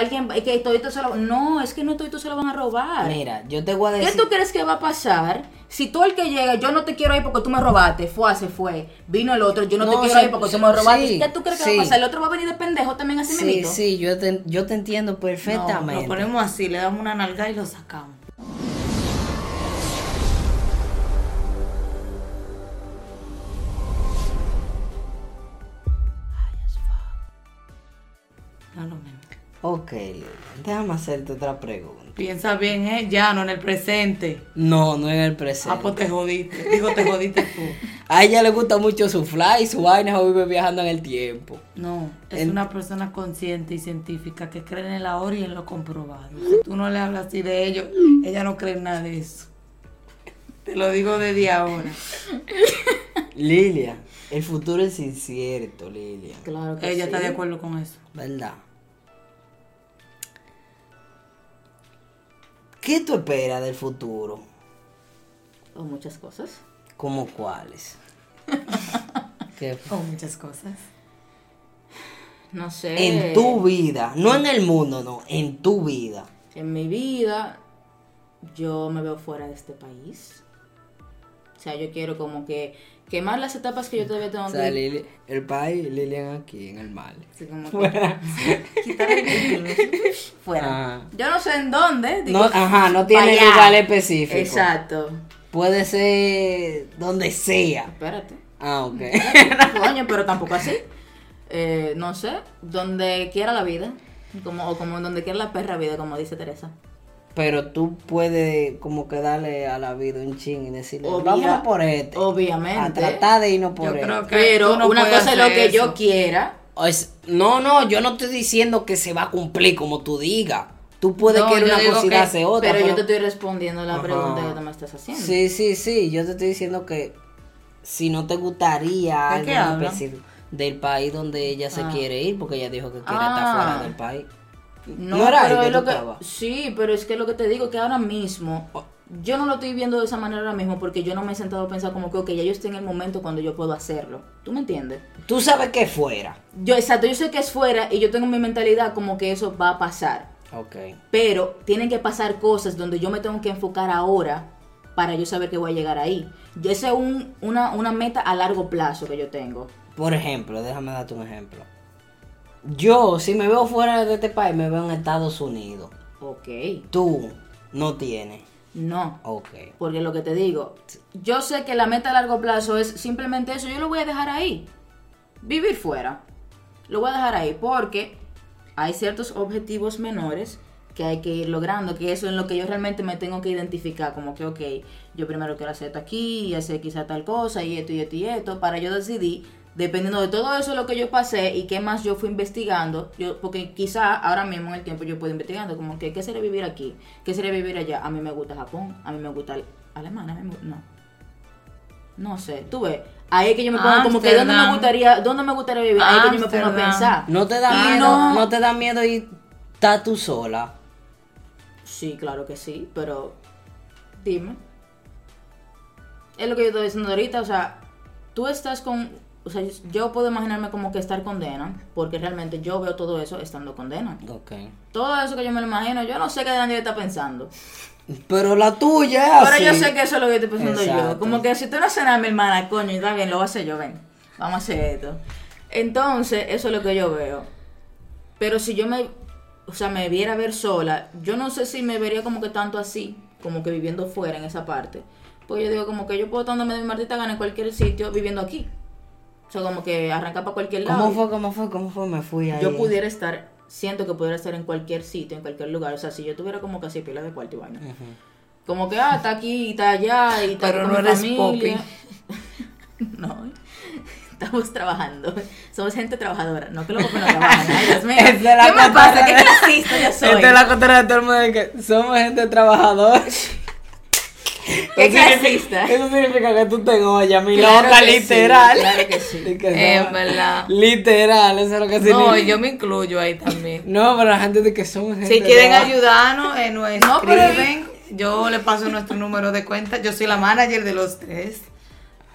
alguien, que todito se lo No, es que no todito se lo van a robar. Mira, yo te voy a ¿Qué decir. tú crees que va a pasar? Si tú el que llega, yo no te quiero ir porque tú me robaste, fue, se fue. Vino el otro, yo no, No, te quiero sí, ir porque tú me robaste. sí, ¿Qué tú crees que sí. va a pasar? El otro va a venir de pendejo también así Sí, mismito? sí, yo te, yo te entiendo No, perfectamente. lo ponemos así, le damos una nalga y lo sacamos. No lo mismo. Ok, déjame hacerte otra pregunta. Piensa bien, ¿eh? Ya, no en el presente. No, no en el presente. Ah, pues te jodiste. Digo, te jodiste tú. A ella le gusta mucho su fly, su vaina, o vive viajando en el tiempo. No, es En- una persona consciente y científica que cree en el ahora y en lo comprobado. Si tú no le hablas así de ellos, ella no cree en nada de eso. Te lo digo desde ahora. Lilia, el futuro es incierto, Lilia. Claro que Ella sí. está de acuerdo con eso. ¿Verdad? ¿Qué tú esperas del futuro? O muchas cosas. ¿Cómo cuáles? ¿Qué- Oh, muchas cosas. No sé. En tu vida, no en el mundo, no, en tu vida. En mi vida, yo me veo fuera de este país. O sea, yo quiero como que quemar las etapas que yo todavía tengo O sea, que Lili- el país, Lilian aquí, en el mal. Así como que el título. Fuera. Yo no sé en dónde. digo, No, ajá, no tiene lugar específico. Exacto. Puede ser donde sea. Espérate. Ah, ok. Coño, pero tampoco así. Eh, no sé, donde quiera la vida. Como, o como donde quiera la perra vida, como dice Teresa. Pero tú puedes como que darle a la vida un ching y decirle, Obvia- vámonos por este. Obviamente. A tratar de irnos por Yo este. creo que Pero no una cosa es lo que yo quiera. Es- no, no, yo no estoy diciendo que se va a cumplir como tú digas. Tú puedes No, querer una que- hacer otra. Pero yo te estoy respondiendo la Ajá. pregunta que tú me estás haciendo. Sí, sí, sí. Yo te estoy diciendo que si no te gustaría ¿De algo específico del país donde ella se Ah. quiere ir, porque ella dijo que quiere Ah. estar fuera del país. No, No era pero que es lo que, sí, pero es que lo que te digo que ahora mismo yo no lo estoy viendo de esa manera ahora mismo porque yo no me he sentado a pensar como que ok, ya yo estoy en el momento cuando yo puedo hacerlo. ¿Tú me entiendes? Tú sabes que fuera. Yo exacto, yo sé que es fuera y yo tengo mi mentalidad como que eso va a pasar, Ok. pero tienen que pasar cosas donde yo me tengo que enfocar ahora para yo saber que voy a llegar ahí. Yo esa es un, una, una meta a largo plazo que yo tengo. Por ejemplo, déjame darte un ejemplo. Yo, si me veo fuera de este país, me veo en Estados Unidos. Ok, Tú no tienes. no. Ok. Porque lo que te digo, yo sé que la meta a largo plazo es simplemente eso. Yo lo voy a dejar ahí. Vivir fuera. Lo voy a dejar ahí porque hay ciertos objetivos menores que hay que ir logrando, que eso es lo que yo realmente me tengo que identificar, como que, ok, yo primero quiero hacer esto aquí, y hacer quizá tal cosa, y esto, y esto, y esto, para yo decidir, dependiendo de todo eso lo que yo pasé y qué más yo fui investigando, yo porque quizá ahora mismo en el tiempo yo puedo investigando, como que, ¿qué sería vivir aquí? ¿Qué sería vivir allá? A mí me gusta Japón, a mí me gusta Alemania, a mí me- no. No sé, tú ves, ahí es que yo me pongo como que, ¿dónde me gustaría, dónde me gustaría vivir? Ahí es que yo me pongo a pensar. ¿No te da miedo? no. No. te da miedo y estar tú sola? Sí, claro que sí, pero dime. Es lo que yo estoy diciendo ahorita, o sea, tú estás con, o sea, yo puedo imaginarme como que estar con Dena, porque realmente yo veo todo eso estando con Dena. Ok. Todo eso que yo me lo imagino, yo no sé qué Daniel está pensando. Pero la tuya es Pero yo sé que eso es lo que estoy pensando yo. Como que si tú no haces nada, mi hermana, coño, está bien, lo voy a hacer yo, ven. Vamos a hacer esto. Entonces, eso es lo que yo veo. Pero si yo me, o sea, me viera ver sola, yo no sé si me vería como que tanto así, como que viviendo fuera en esa parte. Pues yo digo como que yo puedo estar donde me dé mi maldita gana en cualquier sitio viviendo aquí. O sea, como que arrancar para cualquier lado. ¿Cómo fue? ¿Cómo fue? ¿Cómo fue? Me fui ahí. Yo pudiera estar, siento que pudiera estar en cualquier sitio, en cualquier lugar. O sea, si yo tuviera como casi pila de cuarto y vaina. Como que, ah, está aquí, y está allá, y está Pero con no mi eres familia. no, estamos trabajando. Somos gente trabajadora. No que los popis no trabajan. Ay, Dios mío. Es de la ¿Qué me pasa? ¿Qué de- clasista yo soy? Esta es la contra de todo el mundo de que somos gente trabajadora. ¿Qué Eso significa- clasista? Eso significa que tú te oyes, mi Claro loca, sí, literal. claro que sí. Que En son- verdad. Literal, eso es lo que significa. No, yo me incluyo ahí también. No, pero la gente dice que somos gente Si quieren ayudarnos, eh, nos No, pero- escriben. Yo le paso nuestro número de cuenta. Yo soy la manager de los tres.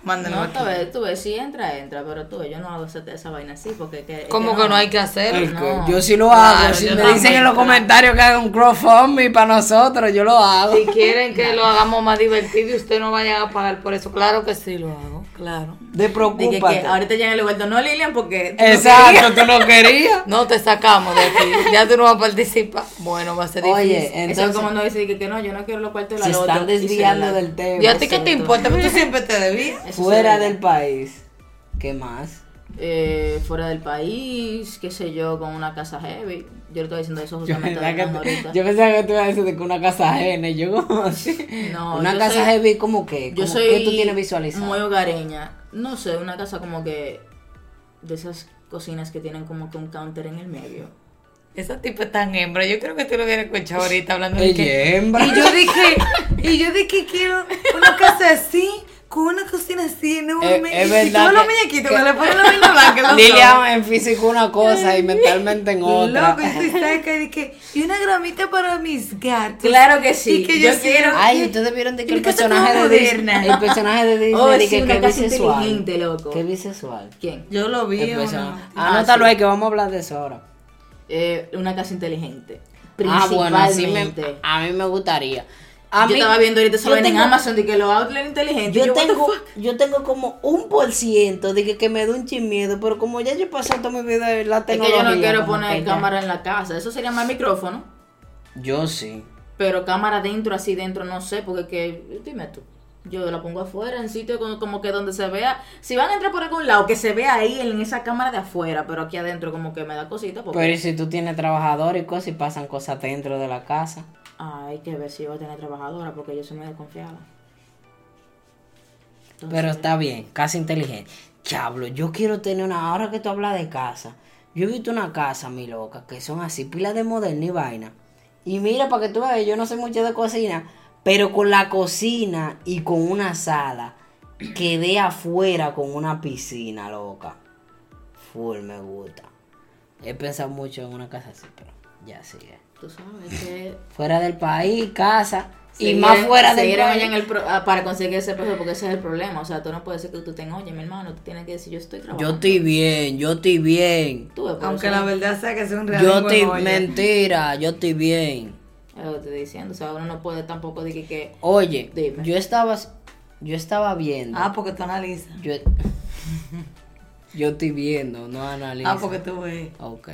Mándenlo No, tú ves, tú ves, si entra, entra, pero tú ves, yo no hago esa, esa vaina así porque... Que, ¿Cómo que no hay que que no. Yo sí lo hago. Claro, si me también, dicen en los claro. comentarios que hagan un crowdfunding para nosotros, yo lo hago. Si quieren que lo hagamos más divertido y usted no vaya a pagar por eso, claro que sí lo hago, claro. De que, preocúpate. que ahorita ya en el vuelto, no Lilian, porque... tú no Exacto, tú no querías. No te sacamos de aquí, ya tú no vas a participar. Bueno, va a ser difícil. Oye, querías. Eso es entonces como no decir que, no, yo no quiero los cuartos de se la están se desviando la- del tema. ¿Y a ti qué te importa? Porque tú siempre te debías. Fuera del país. ¿Qué más? eh, fuera del país, qué sé yo, con una casa heavy. Yo le estoy diciendo eso Yo justamente pensaba, hablando que, ahorita. yo pensaba que tú ibas a decir de que una casa ajena. y Yo como así. No, una yo casa soy- heavy como que. yo soy que tú tienes visualizado. muy hogareña. No sé, una casa como que de esas cocinas que tienen como que un counter en el medio. Esa tipa es tan hembra. Yo creo que tú lo hubieras escuchado ahorita hablando de Ella que. hembra. Y yo dije, y yo dije quiero una casa así, con una cocina así, enorme. Eh, es y verdad todos los que- muñequitos que- que le ponen la vaina blanca. Lilian en físico una cosa y mentalmente en otra. Loco, y cerca y dije, y una gramita para mis gatos. Claro que sí. Y que yo, Yo quiero. Ay, ustedes vieron de que Y el que personaje de Disney, el personaje de Disney Oh, sí, que, una que casa bisexual. inteligente, loco. Que bisexual. ¿Quién? Yo lo vi. Ah, Anótalo sí. ahí que vamos a hablar de eso ahora. Eh, una casa inteligente. Ah, bueno, así me, Principalmente. a mí me gustaría. A yo mí- estaba viendo ahorita ven en tengo- Amazon de que los outlets inteligentes. Yo tengo, yo tengo como un por ciento de que, que me da un miedo, pero como ya yo pasé toda mi vida en la Es que tecnología. yo no quiero poner que cámara en la casa. Eso sería más micrófono. Yo sí. Pero cámara dentro, así dentro, no sé, porque que, dime tú. Yo la pongo afuera, en sitio como, como que donde se vea. Si van a entrar por algún lado, que se vea ahí en esa cámara de afuera, pero aquí adentro como que me da cosita. Porque Pero ¿y si tú tienes trabajador y cosas y pasan cosas dentro de la casa. Hay que ver si yo a tener trabajadora, porque yo soy muy desconfiada. Entonces, Pero está bien, casa inteligente. Chablo, yo quiero tener una. Ahora que tú hablas de casa, yo he visto una casa, mi loca, que son así, pilas de moderna y vaina. Y mira, para que tú veas, yo no sé mucho de cocina, pero con la cocina y con una sala, quedé afuera con una piscina, loca. Full me gusta. He pensado mucho en una casa así, pero ya sigue. Tú sabes que. Fuera del país, casa. y más fuera país. allá en el pro- ah, para conseguir ese peso, porque ese es el problema. O sea, tú no puedes decir que tú tengas, oye, mi hermano, tú tienes que decir, yo estoy trabajando. Yo estoy bien, yo estoy bien. Tú Aunque la verdad sea que sea un Yo realengo estoy olla. mentira, yo estoy bien. Es lo que te estoy diciendo. O sea, uno no puede tampoco decir que. Oye, Dime. yo estaba yo estaba viendo. Ah, porque tú analizas. Yo, yo estoy viendo, no analizo. Ah, porque tú ves. Ok.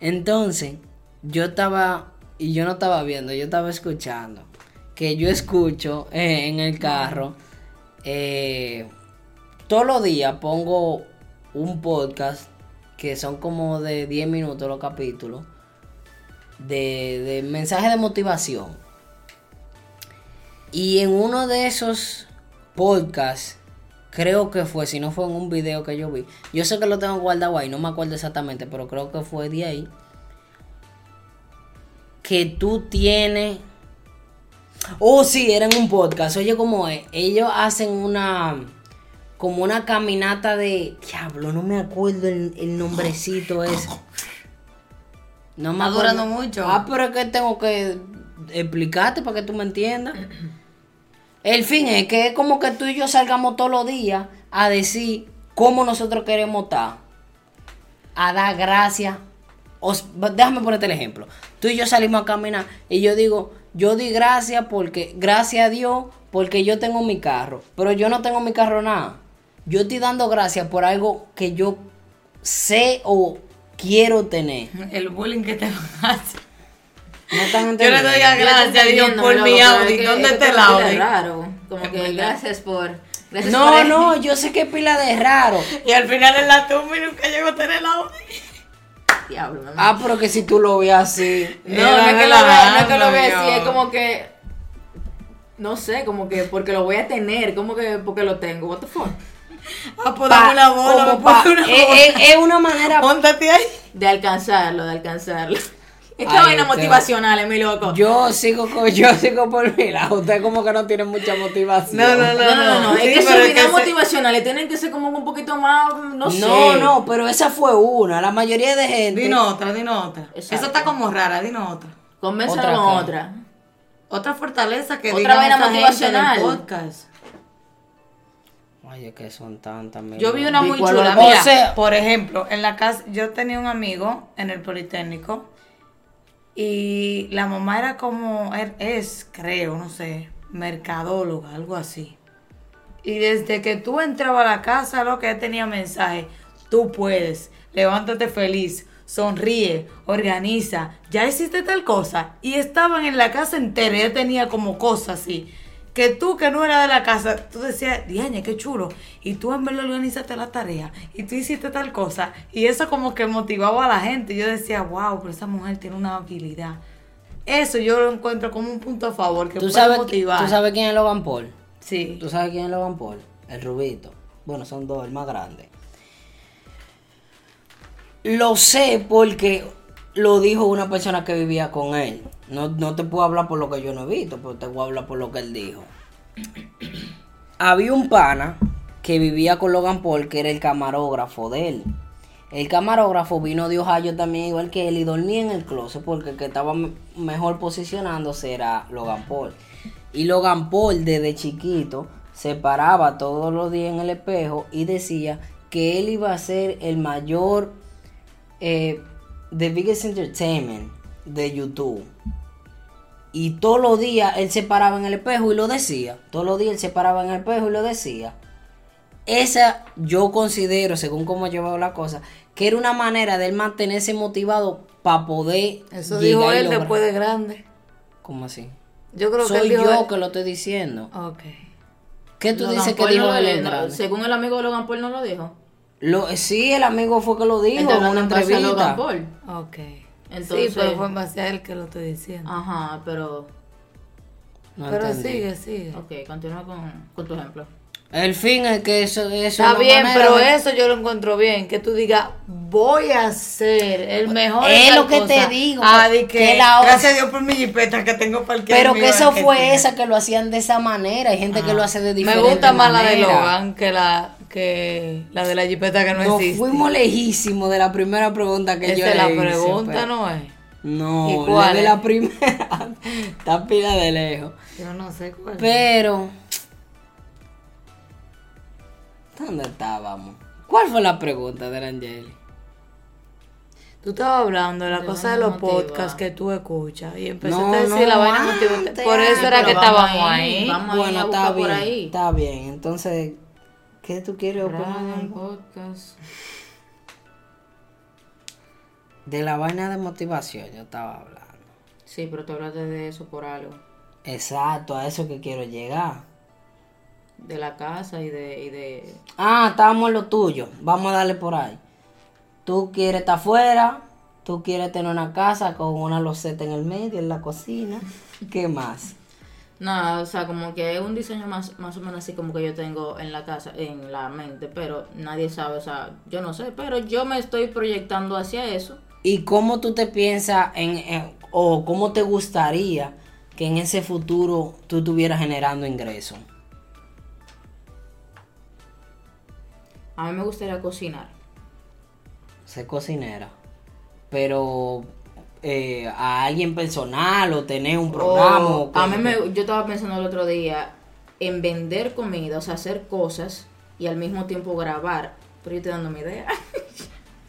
Entonces, yo estaba y yo no estaba viendo, yo estaba escuchando. Que yo escucho eh, en el carro. eh, todos los días pongo un podcast que son como de 10 minutos los capítulos. De, de mensajes de motivación. Y en uno de esos podcasts, creo que fue, si no fue en un video que yo vi, yo sé que lo tengo guardado ahí, no me acuerdo exactamente, pero creo que fue de ahí, que tú tienes... Oh, sí, era en un podcast, oye cómo es, ellos hacen una... Como una caminata de... Diablo, no me acuerdo el, el nombrecito ese. No me Está acuerdo. durando mucho. Ah, pero es que tengo que explicarte para que tú me entiendas. El fin es que es como que tú y yo salgamos todos los días a decir cómo nosotros queremos estar. A dar gracias. Os- déjame ponerte el ejemplo. Tú y yo salimos a caminar y yo digo, yo di gracias porque, gracias a Dios, porque yo tengo mi carro. Pero yo no tengo mi carro nada. Yo estoy dando gracias por algo que yo sé o quiero tener. El bullying que te hace. No Yo le doy a Yo gracias a Dios por mi Audi. ¿Dónde es está el Audi? raro. Como que gracias por. Gracias No, por no, yo sé que pila de raro. Y al final en la tumba y nunca llegó a tener el Audi. Diablo, mamá. Ah, pero que si tú lo ves así. No, no es que lo vea, no es que lo vea así, es como que. No sé, como que porque lo voy a tener, como que porque lo tengo. What the fuck? Ah, pues Pa- una bola, como pa- una es, bola. es- es una manera. Póntate ahí. De alcanzarlo, de alcanzarlo. Esta Ay, vaina usted- motivacional, es mi loco. Yo sigo con, yo sigo por mi lado. Usted como que no tiene mucha motivación. No, no, no, no, no, no, Sí, es que sus ese- motivacionales tienen que ser como un poquito más, no sé. No, no, pero esa fue una. La mayoría de gente. Dinos otra, dinos otra. Exacto. Eso está como rara, dinos otra. Convéncelo ¿Otra con otra. Otra fortaleza que Otra vaina esa gente motivacional. en el podcast. Oye, que son tantas. Yo vi una muy ¿Y cuál chula. Mira, O sea- por ejemplo, en la casa, yo tenía un amigo en el Politécnico y la mamá era como, er- es, creo, no sé, mercadóloga, algo así. Y desde que tú entrabas a la casa, lo que ella tenía mensaje, tú puedes, levántate feliz, sonríe, organiza, ya hiciste tal cosa. Y estaban en la casa entera, ella tenía como cosas así. Que tú que no eras de la casa, tú decías, Diañe, qué chulo. Y tú en verdad organizaste la tarea. Y tú hiciste tal cosa. Y eso como que motivaba a la gente. Yo decía, wow, pero esa mujer tiene una habilidad. Eso yo lo encuentro como un punto a favor que ¿Tú puede sabes, motivar. ¿Tú sabes quién es Logan Paul? Sí. ¿Tú sabes quién es Logan Paul? El rubito. Bueno, son dos, el más grande. Lo sé porque lo dijo una persona que vivía con él. No, no te puedo hablar por lo que yo no he visto, pero te a hablar por lo que él dijo. Había un pana que vivía con Logan Paul, que era el camarógrafo de él. El camarógrafo vino de Ohio también, igual que él, y dormía en el closet porque el que estaba me- mejor posicionándose era Logan Paul. Y Logan Paul desde chiquito se paraba todos los días en el espejo y decía que él iba a ser el mayor, eh, the biggest entertainment de YouTube. Y todos los días él se paraba en el espejo y lo decía. Todos los días él se paraba en el espejo y lo decía. Esa yo considero, según cómo llevaba la cosa, que era una manera de él mantenerse motivado para poder. Eso dijo él lograr- después de grande. ¿Cómo así? Yo creo que Soy él dijo yo él- que lo estoy diciendo. Ok. ¿Qué tú Logan dices que dijo no él no? Según el amigo de Logan Paul no lo dijo. Lo, sí, el amigo fue que lo dijo en una entrevista. Paul. Ok. Entonces- sí, pero fue en base a él que lo estoy diciendo. Ajá, pero... No pero entendí. sigue, sigue. Ok, continúa con, con tu ejemplo. El fin es que eso, eso Está bien, manera pero de- eso yo lo encuentro bien. Que tú digas, voy a ser el mejor. Es lo que te digo, Ah, que- que, que la- gracias a Dios por mi jipeta que tengo para el Pero que eso fue esa que lo hacían de esa manera. Hay gente que lo hace de Me diferente gusta más la de. Logan que la, que la de la jipeta que no Nos existe. fuimos lejísimos de la primera pregunta que yo Esa es la le hice, pregunta, pero- ¿no es? No, ¿Y cuál la de es? la primera. Está pila de lejos. Yo no sé cuál. Pero. ¿Dónde estábamos? ¿Cuál fue la pregunta de la Angeli? Tú estabas hablando de la De cosa de los podcasts que tú escuchas y empezaste No, a decir no, la vaina emotiva. Por eso era que estábamos ahí, ahí. vamos. bueno, a está buscar por bien. ahí. Está bien. Entonces, ¿qué tú quieres opinar? Podcast. De la vaina de motivación yo estaba hablando. Sí, pero tú hablaste de eso por algo. Exacto, a eso que quiero llegar. De la casa y de... Y de... Ah, estábamos en lo tuyo. Vamos a darle por ahí. Tú quieres estar afuera. Tú quieres tener una casa con una loseta en el medio, en la cocina. ¿Qué más? Nada, o sea, como que es un diseño más, más o menos así como que yo tengo en la casa, en la mente, pero nadie sabe, o sea, yo no sé, pero yo me estoy proyectando hacia eso. ¿Y cómo tú te piensas en, en- o cómo te gustaría que en ese futuro tú estuvieras generando ingresos? A mí me gustaría cocinar. Ser cocinera. Pero eh, a alguien personal o tener un programa. A mí me, yo estaba pensando el otro día en vender comida, o sea, hacer cosas y al mismo tiempo grabar, pero yo estoy dando mi idea.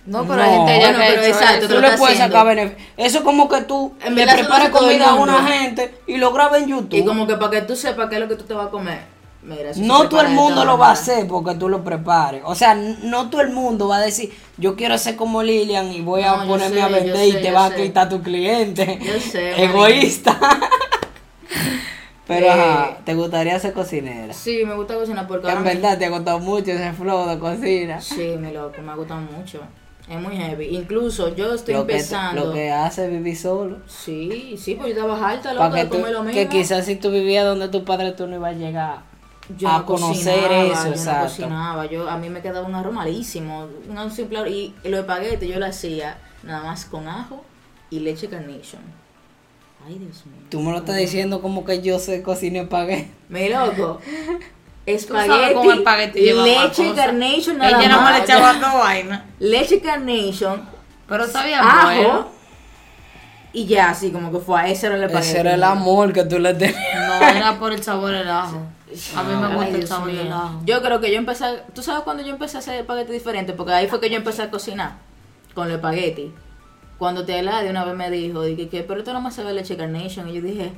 No, pero No, hay gente ya bueno, pero hecho exacto, eso. Tú le puedes haciendo. sacar beneficio. Eso es como que tú En le el comida a una gente y lo grabas en YouTube. Y como que para que tú sepas qué es lo que tú te vas a comer. Mira, No todo el mundo lo va a hacer porque tú lo prepares. O sea, no todo el mundo va a decir, yo quiero ser como Lilian y voy a No, ponerme sé, a vender y te yo va a quitar tu cliente. Yo sé. Egoísta. Pero Eh, ajá, te gustaría ser cocinera. Sí, me gusta cocinar porque En me- verdad te ha gustado mucho ese flow de cocina. Sí, mi loco, me gusta mucho. Es muy heavy. Incluso yo estoy Lo que, te- empezando. lo que hace vivir solo. Sí, sí, pues yo estaba harta, loca, Para que, de tú- comer lo mismo. que quizás si tú vivías donde tu padre tú no ibas a llegar yo a no conocer cocinaba, eso, yo no exacto. cocinaba. Yo, a mí me quedaba un arroz malísimo. Un simple y los espaguetis yo lo hacía nada más con ajo y leche carnation. Ay, Dios mío. Tú me lo estás diciendo como que yo sé cocinar espagueti. Mi loco. Espagueti, espagueti leche carnation nada Ella no me más. le echaba dos vainas. Leche carnation, Pero sabía ajo bueno. y ya así como que fue ese era el espagueti. Ese era el amor que tú le tenías. No, Era por el sabor del ajo. A mí me Ay, gusta el del ajo. Yo creo que yo empecé, tú sabes cuando yo empecé a hacer espagueti diferente, porque ahí fue que yo empecé a cocinar con los espagueti. Cuando te de una vez me dijo, dije que, pero esto no se ve leche carnation, y yo dije,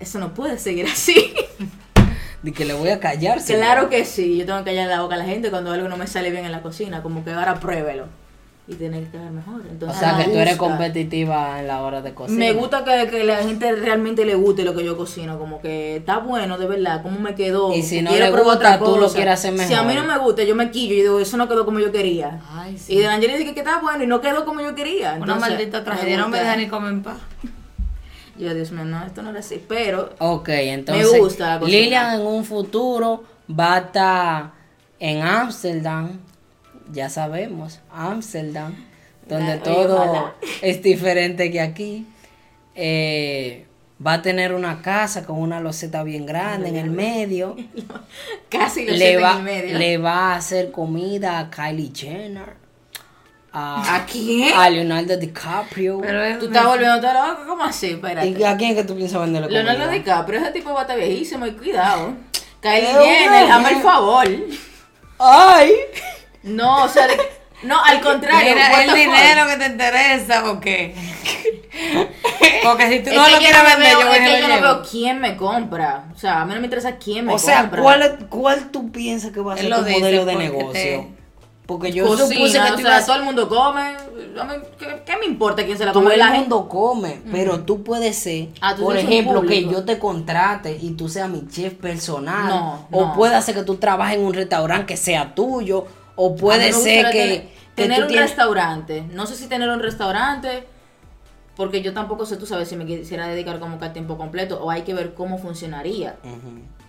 eso no puede seguir así. De que le voy a callar. claro que sí, yo tengo que callar la boca a la gente cuando algo no me sale bien en la cocina, como que ahora pruébelo y tiene que quedar mejor. O sea, que tú eres competitiva en la hora de cocinar. Me gusta que, que la gente realmente le guste lo que yo cocino, como que está bueno de verdad, cómo me quedó. Y si no quiero le probar gusta, otra tú lo cosa. quieres hacer Si a mí no mejor. me gusta, yo me quillo y digo, eso no quedó como yo quería. Ay, Y sí. de Angeli dije que está bueno y no quedó como yo quería. Una maldita tragedia. No me gusta. deja ni comer en paz. Yo, Dios mío, no, esto no era así. Pero Ok, entonces Me gusta. Lilian en un futuro va a estar en Ámsterdam, ya sabemos, Ámsterdam, donde todo ojalá. es diferente que aquí. Eh, va a tener una casa con una loseta bien grande en el medio. casi lo Le va, en el medio. le va a hacer comida a Kylie Jenner, a, ¿A quién? a Leonardo DiCaprio. Pero es Tú estás volviendo loco, ¿cómo así? Espérate. ¿Y a quién es que tú piensas venderle comida? Leonardo DiCaprio, ese tipo va a estar viejísimo y cuidado. Kylie Jenner, hazme el favor. ¡Ay! No, o sea, de- no, al contrario. Mira, el the fuck. dinero que te interesa o qué. Porque si tú Es no que lo yo quieres no vender, veo- yo voy que yo no veo quién me compra. O sea, a mí no me interesa quién me O sea, compra. ¿cuál, es- ¿cuál tú piensas que va a Él ser lo tu dice modelo de porque negocio? te- Porque yo Cocina, supuse que o tú sea, ibas todo el mundo come. A mí, ¿qué, qué me importa quién se la todo come? el La gente- mundo come, pero tú puedes ser, Ah, tú por un ejemplo, que público. yo te contrate y tú seas mi chef personal, No, o no. puede ser que tú trabajes en un restaurante que sea tuyo, o puede ser que, tener, que tener tú un tienes- restaurante. No sé si tener un restaurante, porque yo tampoco sé, tú sabes, si me quisiera dedicar como que a tiempo completo, o hay que ver cómo funcionaría.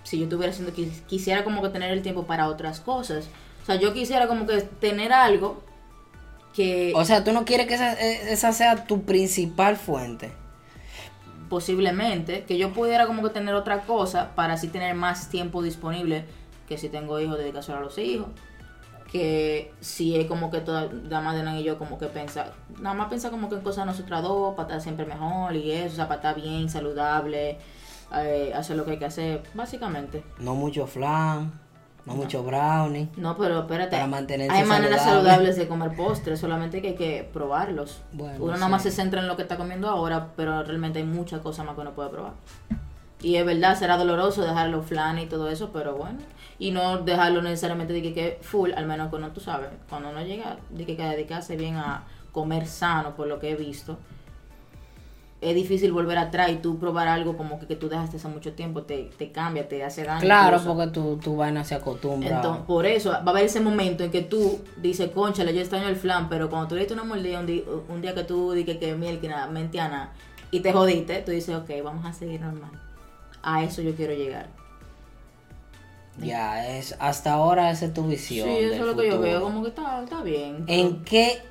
Si yo estuviera haciendo, quis- quisiera como que tener el tiempo para otras cosas. O sea, yo quisiera como que tener algo que O sea, tú no quieres que esa, eh, esa sea tu principal fuente. posiblemente, que yo pudiera como que tener otra cosa para así tener más tiempo disponible, que si tengo hijos, dedicación a los hijos. Que si es como que toda, más de y yo como que pensar, nada más pensar como que en cosas nosotras dos, para estar siempre mejor y eso, o sea, para estar bien, saludable, eh, hacer lo que hay que hacer, básicamente. No mucho flan, no, mucho brownie. No, pero espérate. Para mantenerse hay maneras saludable. saludables de comer postres, solamente que hay que probarlos. Bueno, uno nada sí. más se centra en lo que está comiendo ahora, pero realmente hay muchas cosas más que uno puede probar. Y es verdad, será doloroso dejar los flanes y todo eso, pero bueno. Y no dejarlo necesariamente de que quede full, al menos cuando tú sabes, cuando uno llega de que, dedicarse bien a comer sano, por lo que he visto, es difícil volver atrás y tú probar algo como que, que tú dejaste hace mucho tiempo, te, te cambia, te hace daño. Claro, incluso. porque tu, tu vaina se acostumbra. Entonces, por eso va a haber ese momento en que tú dices, conchale, yo extraño el flan, pero cuando tú le diste una mordida un día, un día que tú dices que miel, que nada, mentiana, y te jodiste, tú dices, ok, vamos a seguir normal. A eso yo quiero llegar. Ya, es hasta ahora esa es tu Sí, visión. eso del es lo que yo veo, como que está, está bien. ¿En qué?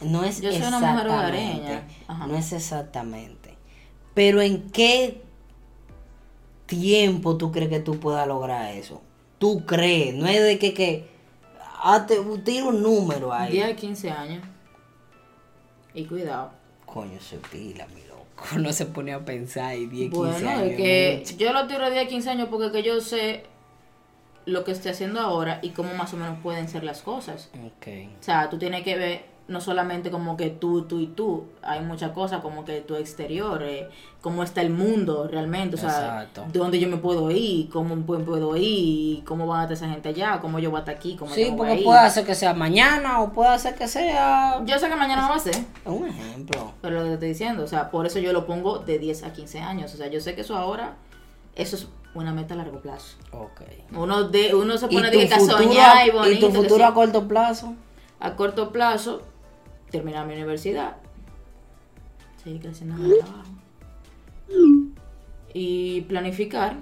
No es Yo soy una mujer exactamente. hogareña. Ajá. No es exactamente. Pero ¿en qué tiempo tú crees que tú puedas lograr eso? Tú crees, no es de que, que hazte, tira un número ahí. 10 a 15 años. Y cuidado. Coño, se pila, mi loco. No se pone a pensar y 10, 15 Bueno, años. es que mucho. yo lo tiro 10 a 15 años porque que yo sé lo que estoy haciendo ahora y cómo más o menos pueden ser las cosas. Ok. O sea, tú tienes que ver no solamente como que tú, tú y tú, hay muchas cosas como que tu exterior, eh, cómo está el mundo realmente, o sea, Exacto. dónde yo me puedo ir, cómo puedo ir, cómo va a estar esa gente allá, cómo yo voy a estar aquí, cómo Sí, porque puede hacer que sea mañana o puede hacer que sea Yo sé que mañana no va a ser, un ejemplo. pero lo que te estoy diciendo, o sea, por eso yo lo pongo de 10 a 15 años, o sea, yo sé que eso ahora, eso es una meta a largo plazo. Ok. Uno, de, uno se ¿Y pone tu, de que soñar y ¿Y bonito. tu que futuro a corto plazo? A corto plazo, terminar mi universidad, seguir creciendo en el trabajo y planificar,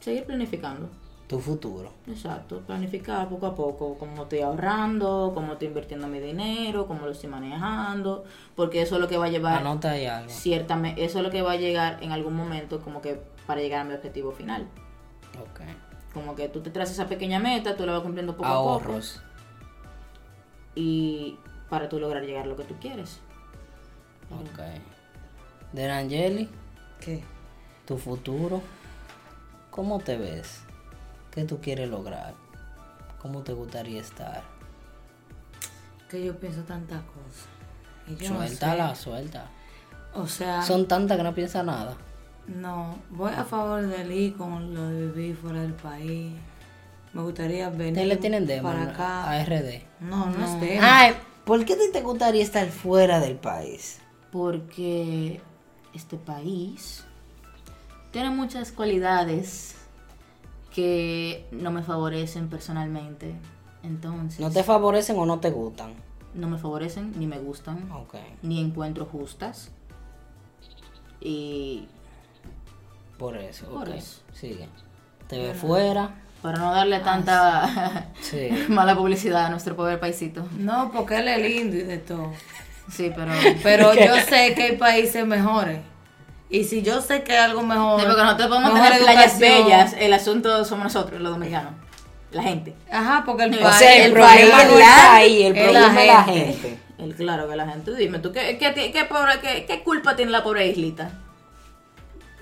seguir planificando. Tu futuro. Exacto, planificar poco a poco cómo estoy ahorrando, cómo estoy invirtiendo mi dinero, cómo lo estoy manejando, porque eso es lo que va a llevar Anota ahí algo. ciertamente, eso es lo que va a llegar en algún momento como que para llegar a mi objetivo final. Ok. Como que tú te trazas esa pequeña meta, tú la vas cumpliendo poco a poco Ahorros. y para tú lograr llegar a lo que tú quieres. Ok. De Angeli, ¿Qué? tu futuro, ¿cómo te ves? ¿Qué tú quieres lograr? ¿Cómo te gustaría estar? Que yo pienso tantas cosas. Y yo no Suéltala, sé. suelta. O sea, Son tantas que no piensa nada. no, voy a favor del ir con lo de vivir fuera del país. Me gustaría venir ¿Ustedes le tienen demo para a acá. RD? No, no, es demo. Ay, ¿por qué te, gustaría estar fuera del país? Porque este país tiene muchas cualidades que no me favorecen personalmente. Entonces, ¿No te favorecen o no te gustan? no me favorecen ni me gustan, Ok. ni encuentro justas. Y Por eso, Por eso. Sigue. Te ve fuera. Para no darle tanta Sí. mala publicidad a nuestro pobre paisito. No, porque él es lindo y de todo. Sí, pero... Pero yo sé que hay países mejores. Y si yo sé que hay algo mejor. Sí, porque nosotros podemos tener playas bellas, el asunto somos nosotros, los dominicanos, la gente. Ajá, porque el O O país. sea, el, el problema país no es está ahí, el problema la es la gente. gente. El, claro que la gente, dime tú, ¿qué, qué, qué pobre, qué, qué culpa tiene la pobre islita?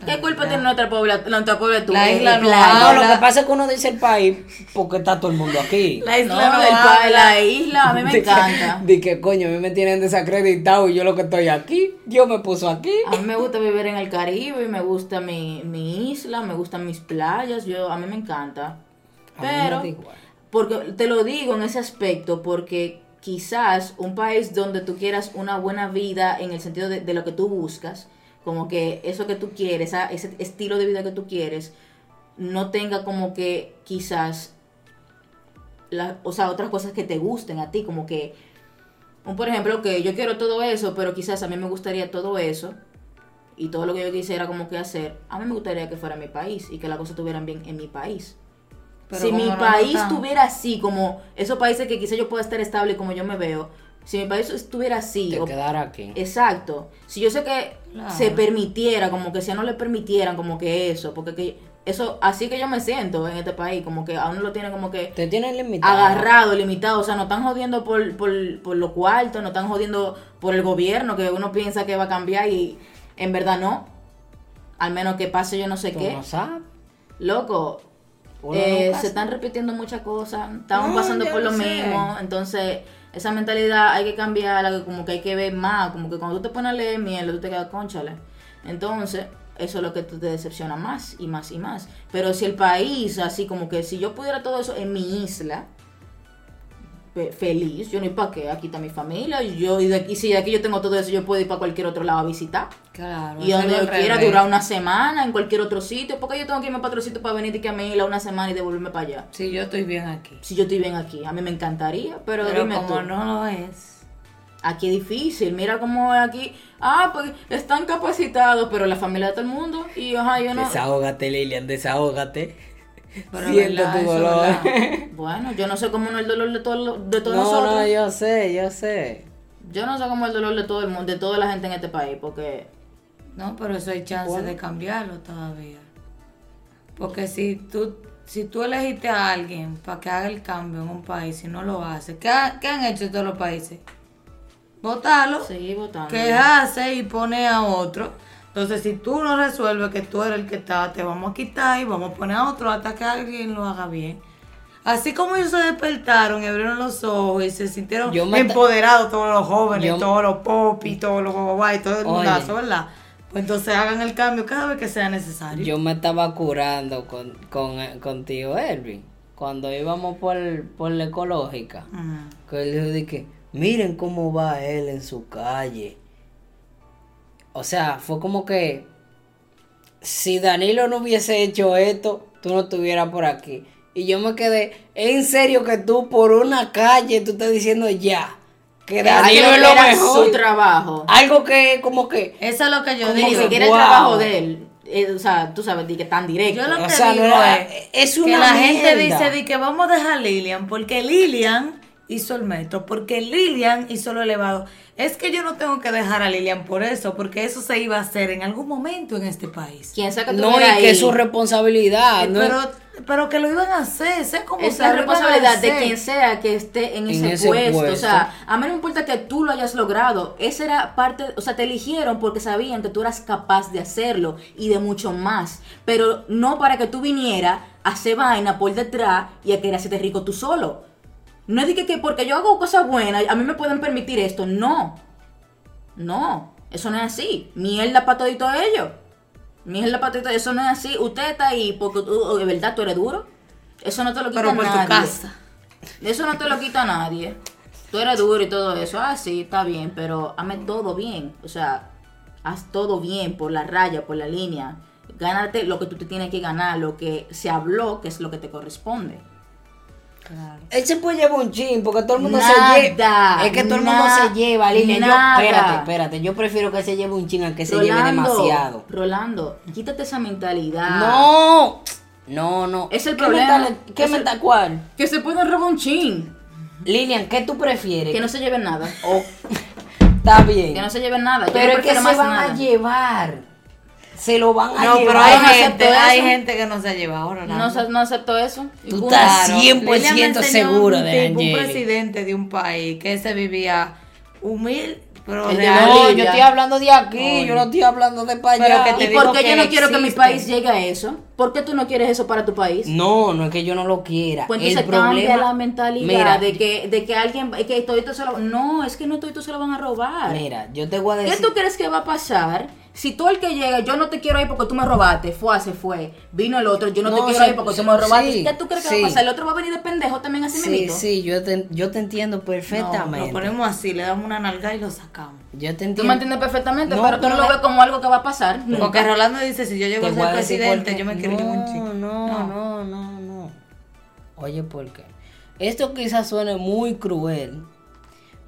¿Qué culpa tiene nuestra pobre, nuestra pobre tu- La isla no? No, lo que pasa es que uno dice el país porque está todo el mundo aquí. La isla no, del pa- habla. la isla a mí me encanta. De que coño, a mí me tienen desacreditado y yo lo que estoy aquí, yo me puso aquí. A mí me gusta vivir en el Caribe, me gusta mi, mi isla, me gustan mis playas, yo a mí me encanta. A mí me Pero igual. porque te lo digo en ese aspecto porque quizás un país donde tú quieras una buena vida en el sentido de, de lo que tú buscas, como que eso que tú quieres, ese estilo de vida que tú quieres, no tenga como que quizás, la, o sea, otras cosas que te gusten a ti, como que, un, por ejemplo, que yo quiero todo eso, pero quizás a mí me gustaría todo eso, y todo lo que yo quisiera como que hacer, a mí me gustaría que fuera mi país y que las cosas estuvieran bien en mi país. Pero si mi no país estuviera así, como esos países que quizás yo pueda estar estable como yo me veo, si mi país estuviera así, Te o- quedara aquí. exacto, si yo sé que Claro. se permitiera, como que si no le permitieran como que eso, porque que eso, así que yo me siento en este país, como que a uno lo tiene como que Te tienen limitado. agarrado, limitado, o sea, no están jodiendo por, por, por lo cuarto, no están jodiendo por el gobierno, que uno piensa que va a cambiar y en verdad no. Al menos que pase yo no sé Tú qué. no sabes. Loco, eh, se están repitiendo muchas cosas, estamos No, pasando por lo mismo, entonces esa mentalidad hay que cambiarla, como que hay que ver más, como que cuando tú te pones a leer mierda, tú te quedas conchale. Entonces, eso es lo que te decepciona más y más y más. Pero si el país, así como que si yo pudiera todo eso en mi isla, feliz, yo no para qué, aquí está mi familia, y yo y de aquí, si de aquí yo tengo todo eso, yo puedo ir para cualquier otro lado a visitar. Claro. Y donde yo quiera durar una semana en cualquier otro sitio. porque yo tengo que irme para otro sitio para venir y que a mi isla una semana y devolverme para allá? Sí, yo estoy bien aquí. Si yo estoy bien aquí, a mí me encantaría, pero, Pero dime como tú, no lo es. aquí es difícil. Mira cómo aquí. Ah, pues están capacitados, pero la familia de todo el mundo. Y ajá, yo no. Desahógate, Lilian, desahógate. Pero Siente verdad, tu dolor. Bueno, yo no sé cómo no es el dolor de, todo, de todos No, nosotros. no, yo sé, yo sé. Yo no sé cómo es el dolor de todo el mundo, de toda la gente en este país, porque No, pero eso hay chance Bueno. de cambiarlo todavía. Porque si tú, si tú elegiste a alguien para que haga el cambio en un país y no lo hace, ¿qué, ha- qué han hecho todos los países? Votarlo, seguir votando. quejarse y poner a otro. Entonces, si tú no resuelves que tú eres el que está, te vamos a quitar y vamos a poner a otro hasta que alguien lo haga bien. Así como ellos se despertaron y abrieron los ojos y se sintieron Yo empoderados todos los jóvenes, Yo- todos los popis, todos los guaguay, todo el mundazo, ¿verdad? Pues entonces hagan el cambio cada vez que sea necesario. Yo me estaba curando con, con, eh, con tío Elvin. Cuando íbamos por, por la ecológica. Que él dijo de que, miren cómo va él en su calle. O sea, fue como que si Danilo no hubiese hecho esto, tú no estuvieras por aquí. Y yo me quedé, en serio que tú por una calle, tú estás diciendo ya, que Danilo es lo era mejor. su trabajo. Algo que como que... Eso es lo que yo digo. que- wow. el trabajo de él. eh, o sea, tú sabes, di que tan directo. Yo lo O que sea, digo es, es que una la gente dice de que vamos a dejar a Lilian porque Lilian hizo el metro, porque Lilian hizo lo elevado. Es que yo no tengo que dejar a Lilian por eso, porque eso se iba a hacer en algún momento en este país. Quien sea que No, estuviera y que ahí. es su responsabilidad. Eh, ¿no? pero pero que lo iban a hacer, sé cómo Es sea, la responsabilidad de quien sea que esté en, En ese, ese puesto. O sea, a mí no me importa que tú lo hayas logrado. Esa era parte, o sea, te eligieron porque sabían que tú eras capaz de hacerlo y de mucho más. Pero no para que tú vinieras a hacer vaina por detrás y a querer hacerte rico tú solo. No es de que, que porque yo hago cosas buenas, a mí me pueden permitir esto. No. No. Eso no es así. Mierda para todito ellos. Mierda para todito. Eso no es así. Usted está ahí porque tú- de verdad tú eres duro. Eso no te lo quita Pero por nadie. tu casa. Eso no te lo quita nadie. Tú eres duro y todo eso. Ah, sí, está bien, pero hazme todo bien. O sea, haz todo bien por la raya, por la línea. Gánate lo que tú te tienes que ganar, lo que se habló, que es lo que te corresponde. Claro. Él se puede llevar un chin porque todo el mundo Nada, se lleva. Es que todo el mundo se lleva, Lilian. Yo, espérate, espérate. Yo prefiero que se lleve un chin al que se lleve demasiado. Rolando, quítate esa mentalidad. No, no, no. Es el ¿Qué problema. mental- ¿Qué Es el- mental cuál? Que se pueden robar un chin. Lilian, ¿qué tú prefieres? Que no se lleven nada. O- Está bien. Que no se lleven nada. Yo Pero no es que se van nada. a llevar. Se lo van a No, llevar. pero hay no gente, hay gente que no se lleva ahora No, nada. se- no acepto eso. Tú estás Claro. 100% Lilian me enseñó seguro un de tipo, Un presidente de un país que se vivía humilde, pero. No, yo estoy hablando de aquí, Oye. yo no estoy hablando de para Pero allá. que te ¿Y por qué yo no quiero que mi país llegue a eso? ¿Por qué tú no quieres eso para tu país? No, no es que yo no lo quiera. Pues el problema cambia la mentalidad Mira, de que de que alguien que todito se lo no es que no todito se lo van a robar. Mira, yo te voy a ¿Qué decir. tú crees que va a pasar si tú el que llega yo no te quiero ir porque tú me robaste fue se fue vino el otro yo no, te No, quiero sí, ir porque sí, tú me robaste sí, ¿qué tú crees que sí. va a pasar? el otro va a venir de pendejo también así Sí, mismito sí, yo te, yo te entiendo No, perfectamente. lo ponemos así, le damos una nalga y lo sacamos. yo te tú entiendo. me entiendes perfectamente No, pero tú no lo ves como algo que va a pasar nunca. Porque Rolando dice, si yo llego a ser presidente, yo me quiero llevar un chico. No, no, no, no, no. Oye, ¿por qué? Esto quizás suene muy cruel,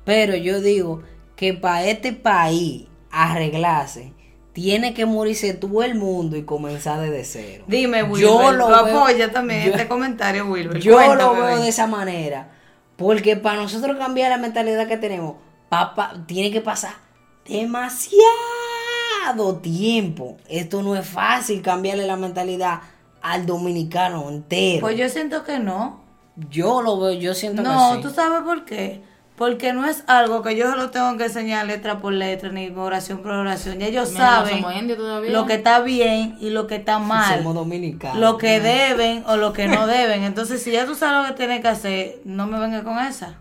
pero yo digo que para este país arreglarse, tiene que morirse todo el mundo y comenzar desde cero. Dime, Wilber, Yo lo tú veo- apoya también yo- este comentario, Wilber. Yo lo veo de esa manera, porque para nosotros cambiar la mentalidad que tenemos, papá, tiene que pasar demasiado tiempo. Esto no es fácil cambiarle la mentalidad al dominicano entero. Pues yo siento que no. yo lo veo, yo siento No, que sí. tú sabes por qué. Porque no es algo que yo se lo tengo que enseñar letra por letra ni oración por oración. Ya ellos Mira, saben lo que está bien y lo que está mal. Somos dominicanos. Lo que deben o lo que no deben. Entonces, si ya tú sabes lo que tienes que hacer, no me vengas con esa.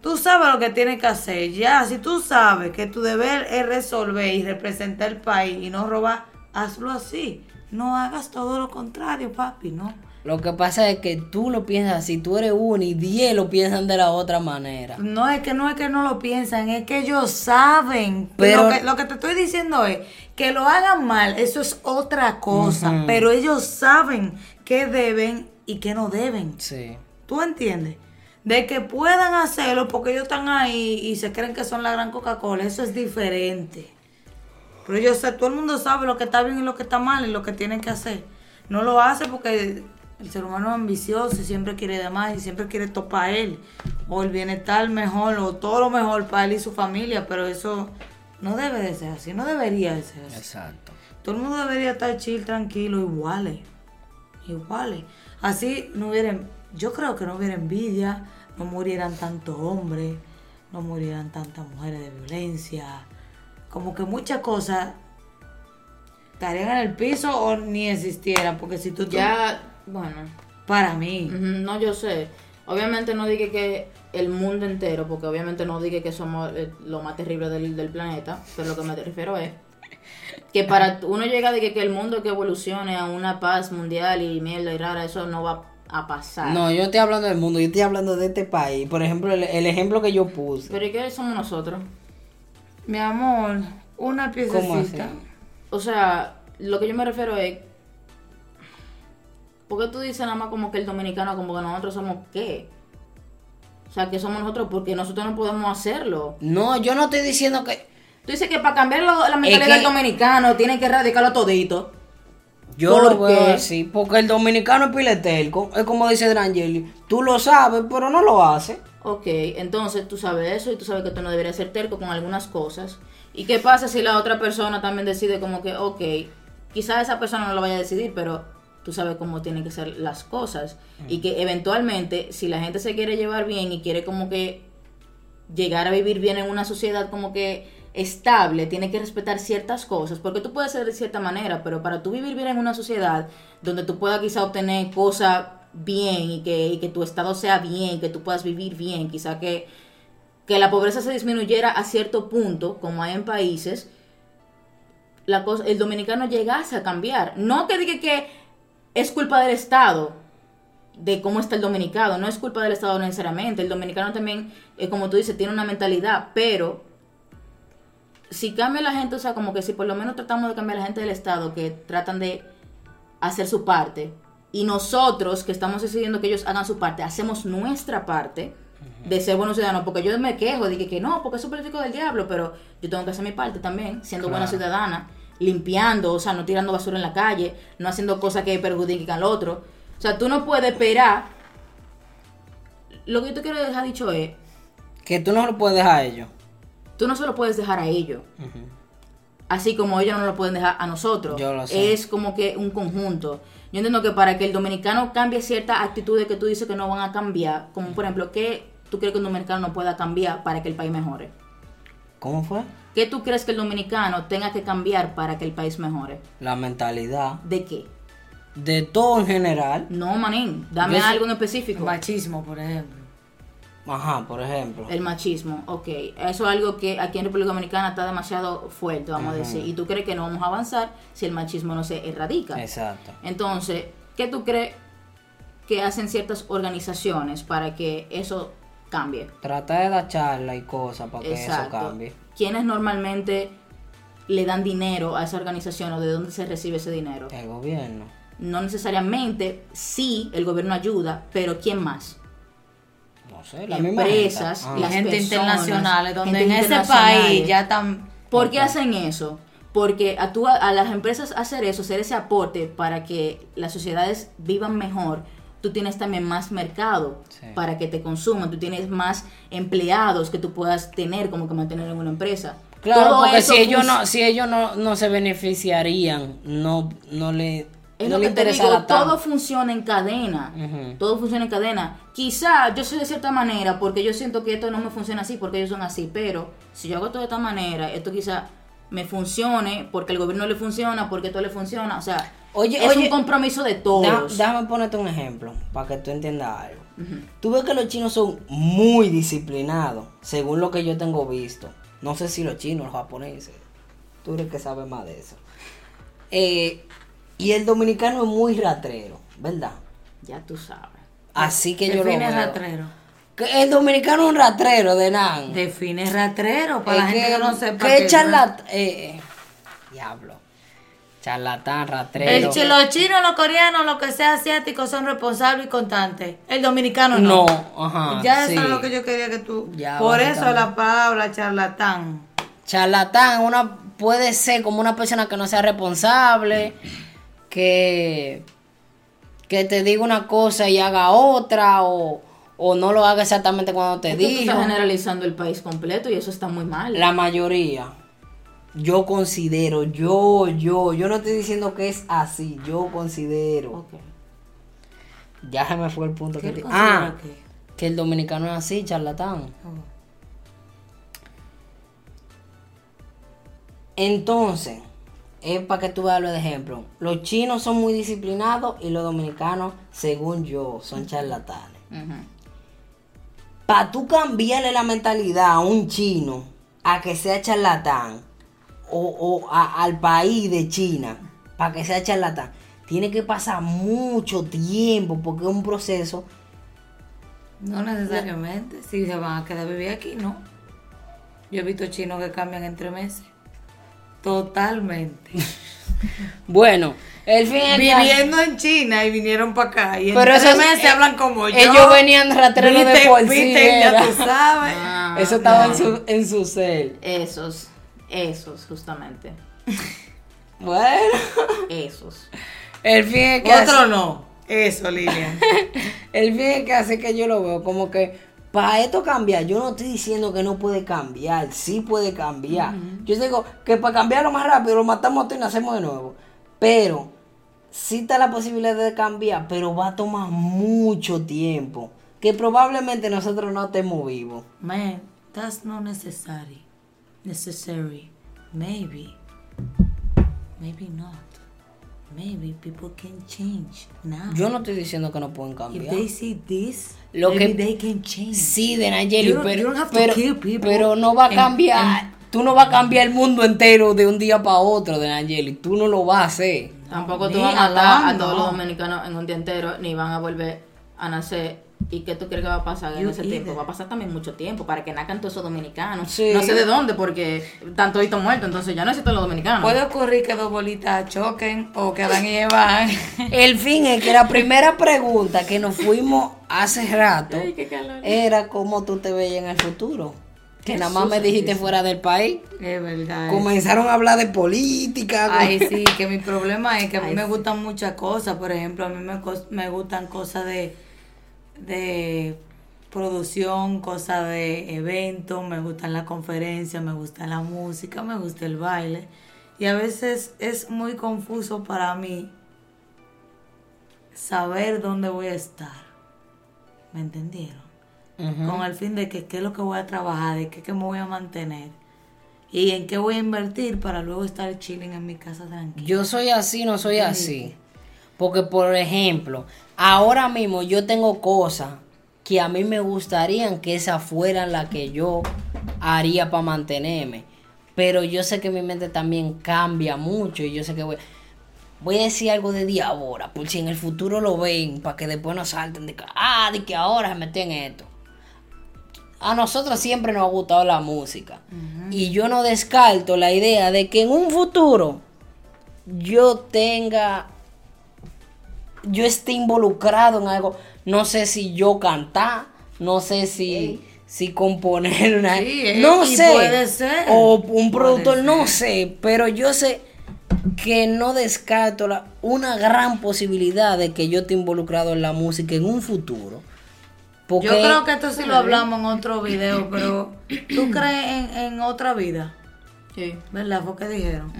Tú sabes lo que tienes que hacer. Ya, si tú sabes que tu deber es resolver y representar el país y no robar, hazlo así. No hagas todo lo contrario, papi, ¿no? Lo que pasa es que tú lo piensas así, tú eres uno y diez lo piensan de la otra manera. No es que no es que no lo piensan, es que ellos saben. Pero- lo, que, lo que te estoy diciendo es que lo hagan mal, eso es otra cosa. Pero ellos saben qué deben y qué no deben. Sí. ¿Tú entiendes? De que puedan hacerlo porque ellos están ahí y se creen que son la gran Coca-Cola, eso es diferente. Pero ellos, sa- todo el mundo sabe lo que está bien y lo que está mal y lo que tienen que hacer. No lo hace porque el ser humano es ambicioso y siempre quiere de más y siempre quiere topar a él. O el bienestar mejor o todo lo mejor para él y su familia, pero eso no debe de ser así, no debería de ser así. Exacto. Todo el mundo debería estar chill, tranquilo, iguales. Iguales. Así no hubiera, yo creo que no hubiera envidia, no murieran tantos hombres, no murieran tantas mujeres de violencia. Como que muchas cosas estarían en el piso o ni existieran, porque si tú... ya bueno Para mí. No, yo sé. Obviamente no dije que el mundo entero, porque obviamente no dije que somos eh, lo más terrible del, del planeta, pero lo que me refiero es que para uno llega de que, que el mundo que evolucione a una paz mundial y mierda y rara, eso no va a pasar. No, yo estoy hablando del mundo, yo estoy hablando de este país. Por ejemplo, el, el ejemplo que yo puse. Pero ¿y qué somos nosotros? Mi amor, una ¿Cómo así? piececita. O sea, lo que yo me refiero es... ¿Por qué tú dices nada más como que el dominicano, como que nosotros somos qué? O sea, que somos nosotros porque nosotros no podemos hacerlo. No, yo no estoy diciendo que. Tú dices que para cambiar lo- la mentalidad que- del dominicano tienen que erradicarlo todito. Yo ¿Por lo veo así, porque el dominicano es piletelco. Es como dice Drangeli. Tú lo sabes, pero no lo haces. Ok, entonces tú sabes eso y tú sabes que tú no deberías ser terco con algunas cosas. ¿Y qué pasa si la otra persona también decide como que, ok, quizás esa persona no lo vaya a decidir, pero tú sabes cómo tienen que ser las cosas. Y que eventualmente, si la gente se quiere llevar bien y quiere como que llegar a vivir bien en una sociedad como que estable, tiene que respetar ciertas cosas, porque tú puedes ser de cierta manera, pero para tú vivir bien en una sociedad donde tú puedas quizá obtener cosas bien y que, y que tu estado sea bien, que tú puedas vivir bien, quizá que, que la pobreza se disminuyera a cierto punto, como hay en países, la cosa, el dominicano llegase a cambiar. No que diga que es culpa del Estado, de cómo está el dominicano, no es culpa del Estado necesariamente, el dominicano también, eh, como tú dices, tiene una mentalidad, pero si cambia la gente, o sea, como que si por lo menos tratamos de cambiar a la gente del Estado, que tratan de hacer su parte, y nosotros que estamos decidiendo que ellos hagan su parte, hacemos nuestra parte de ser buenos ciudadanos, porque yo me quejo, dije que no, porque es un político del diablo, pero yo tengo que hacer mi parte también, siendo buena ciudadana, limpiando, o sea, no tirando basura en la calle, no haciendo cosas que perjudiquen al otro. O sea, tú no puedes esperar. Lo que yo te quiero dejar dicho es, Que tú no lo puedes dejar a ellos. tú no se lo puedes dejar a ellos, así como ellos no lo pueden dejar a nosotros. Yo lo sé. Es como que un conjunto. Yo entiendo que para que el dominicano cambie ciertas actitudes que tú dices que no van a cambiar, como por ejemplo, ¿qué tú crees que un dominicano no pueda cambiar para que el país mejore? ¿Cómo fue? ¿Qué tú crees que el dominicano tenga que cambiar para que el país mejore? La mentalidad. ¿De qué? De todo en general. No, manín, dame Yo algo en específico. Machismo, por ejemplo. Ajá, por ejemplo. El machismo, ok. Eso es algo que aquí en República Dominicana está demasiado fuerte, vamos a decir. Y tú crees que no vamos a avanzar si el machismo no se erradica. Exacto. Entonces, ¿qué tú crees que hacen ciertas organizaciones para que eso cambie? Trata de dar charla y cosas para que eso cambie. ¿Quiénes normalmente le dan dinero a esa organización o de dónde se recibe ese dinero? El gobierno. No necesariamente, sí, el gobierno ayuda, pero ¿quién más? No sé, la misma Empresas, gente. Ah. La Las gente personas, internacionales, donde gente en ese país ya están... ¿Por qué hacen eso? Porque a, tú- a las empresas hacer eso, hacer ese aporte para que las sociedades vivan mejor, tú tienes también más mercado Sí. para que te consuman, tú tienes más empleados que tú puedas tener como que mantener en una empresa. Claro, Todo porque si ellos, no, si ellos no, no se beneficiarían, no, no le, Es no lo que te digo, todo funciona en cadena. Todo funciona en cadena. Quizá yo soy de cierta manera porque yo siento que esto no me funciona así porque ellos son así, pero si yo hago todo de esta manera, esto quizá me funcione porque el gobierno le funciona, porque todo le funciona. O sea, Oye, es oye, un compromiso de todos. déjame ponerte un ejemplo para que tú entiendas algo. Tú ves que los chinos son muy disciplinados, según lo que yo tengo visto. No sé si los chinos, los japoneses. Tú eres que sabes más de eso. Eh, y el dominicano es muy ratrero, ¿verdad? Ya tú sabes. Así que yo lo veo. ratrero. Que el dominicano es un ratrero de nan. Define ratrero para Es la gente que no sepa. ¿Qué qué es. charlatán? Eh, eh, diablo. Charlatán, ratrero. El chi- los chinos, los coreanos, lo que sea asiático son responsables y constantes. El dominicano No, no. ajá. ya sí. eso es lo que yo quería que tú. Ya, Por eso la palabra charlatán. Charlatán una, puede ser como una persona que no sea responsable, que, que te diga una cosa y haga otra, o, o no lo haga exactamente cuando te tú dijo. estás generalizando el país completo y eso está muy mal. La mayoría. Yo considero, yo, yo, yo no estoy diciendo que es así, yo considero. Ok. Ya se me fue el punto ¿Qué que te- Ah, que? que el dominicano es así, charlatán. Entonces, es para que tú veas lo de ejemplo. Los chinos son muy disciplinados y los dominicanos, según yo, son charlatanes. Ujú. Para tú cambiarle la mentalidad a un chino a que sea charlatán o, o a- al país de China para que sea charlatán, tiene que pasar mucho tiempo porque es un proceso. No necesariamente. Si se van a quedar a vivir aquí, no. Yo he visto chinos que cambian entre meses. Totalmente. Bueno, el fin es que- Viviendo en China y vinieron para acá. Y Pero tres eso es- meses eh, hablan como yo. ellos venían ratreros de por sí, viste, ya tú sabes. Ah, Eso estaba en no. su, en su cel. Esos, esos, justamente. Bueno, Esos. el fin es que Otro no. Eso, Lilian. el fin es que así que yo lo veo como que para esto cambiar, yo no estoy diciendo que no puede cambiar, sí puede cambiar. Yo digo que para cambiarlo más rápido lo matamos a todos y nacemos de nuevo. Pero sí está la posibilidad de cambiar, pero va a tomar mucho tiempo. Que probablemente nosotros no estemos vivos. Man, that's not necessary. Necessary. Maybe. Maybe not. Maybe people can change now. Yo no estoy diciendo que no pueden If cambiar. they see this, Lo maybe que- they can change. Sí, de Nayeli, You don't- pero, you don't have to pero, kill people pero no va a and- cambiar. Tú no vas a cambiar el mundo entero de un día para otro, de Nayeli. Tú no lo vas a hacer. Tampoco tú vas a matar a todos los dominicanos en un día entero, ni van a volver a nacer. ¿Y qué tú crees que va a pasar en You ese either. tiempo? Va a pasar también mucho tiempo para que nazcan todos esos dominicanos. Sí. No sé de dónde, porque están toditos muertos, entonces ya no existen los dominicanos. Puede ocurrir que dos bolitas choquen o que van y llevan. El fin es que la primera pregunta que nos fuimos hace rato Ay, qué calor. era cómo tú te veías en el futuro. Que nada más me dijiste fuera del país. Es verdad. Comenzaron a hablar de política. Ay, sí, que mi problema es que a mí me gustan muchas cosas. Por ejemplo, a mí me, me gustan cosas de, de producción, cosas de eventos, me gustan las conferencias, me gusta la música, me gusta el baile. Y a veces es muy confuso para mí saber dónde voy a estar. ¿Me entendieron? Con el fin de que qué es lo que voy a trabajar, de qué, qué me voy a mantener y en qué voy a invertir para luego estar chilling en mi casa tranquila. Yo soy así, no soy así. Porque, por ejemplo, ahora mismo yo tengo cosas que a mí me gustarían que esas fueran las que yo haría para mantenerme. Pero yo sé que mi mente también cambia mucho y yo sé que voy, voy a decir algo de día ahora, por si en el futuro lo ven, para que después no salten de que, ah, de que ahora se meten en esto. A nosotros siempre nos ha gustado la música. Y yo no descarto la idea de que en un futuro yo tenga, yo esté involucrado en algo. No sé si yo cantar, no sé si, si componer una... Sí, no sé. puede ser. O un productor, Puede no sé. Pero yo sé que no descarto la, una gran posibilidad de que yo esté involucrado en la música en un futuro. Porque Yo creo que esto sí lo hablamos en otro video, pero ¿tú crees en, en otra vida? Sí. ¿Verdad? Fue que dijeron.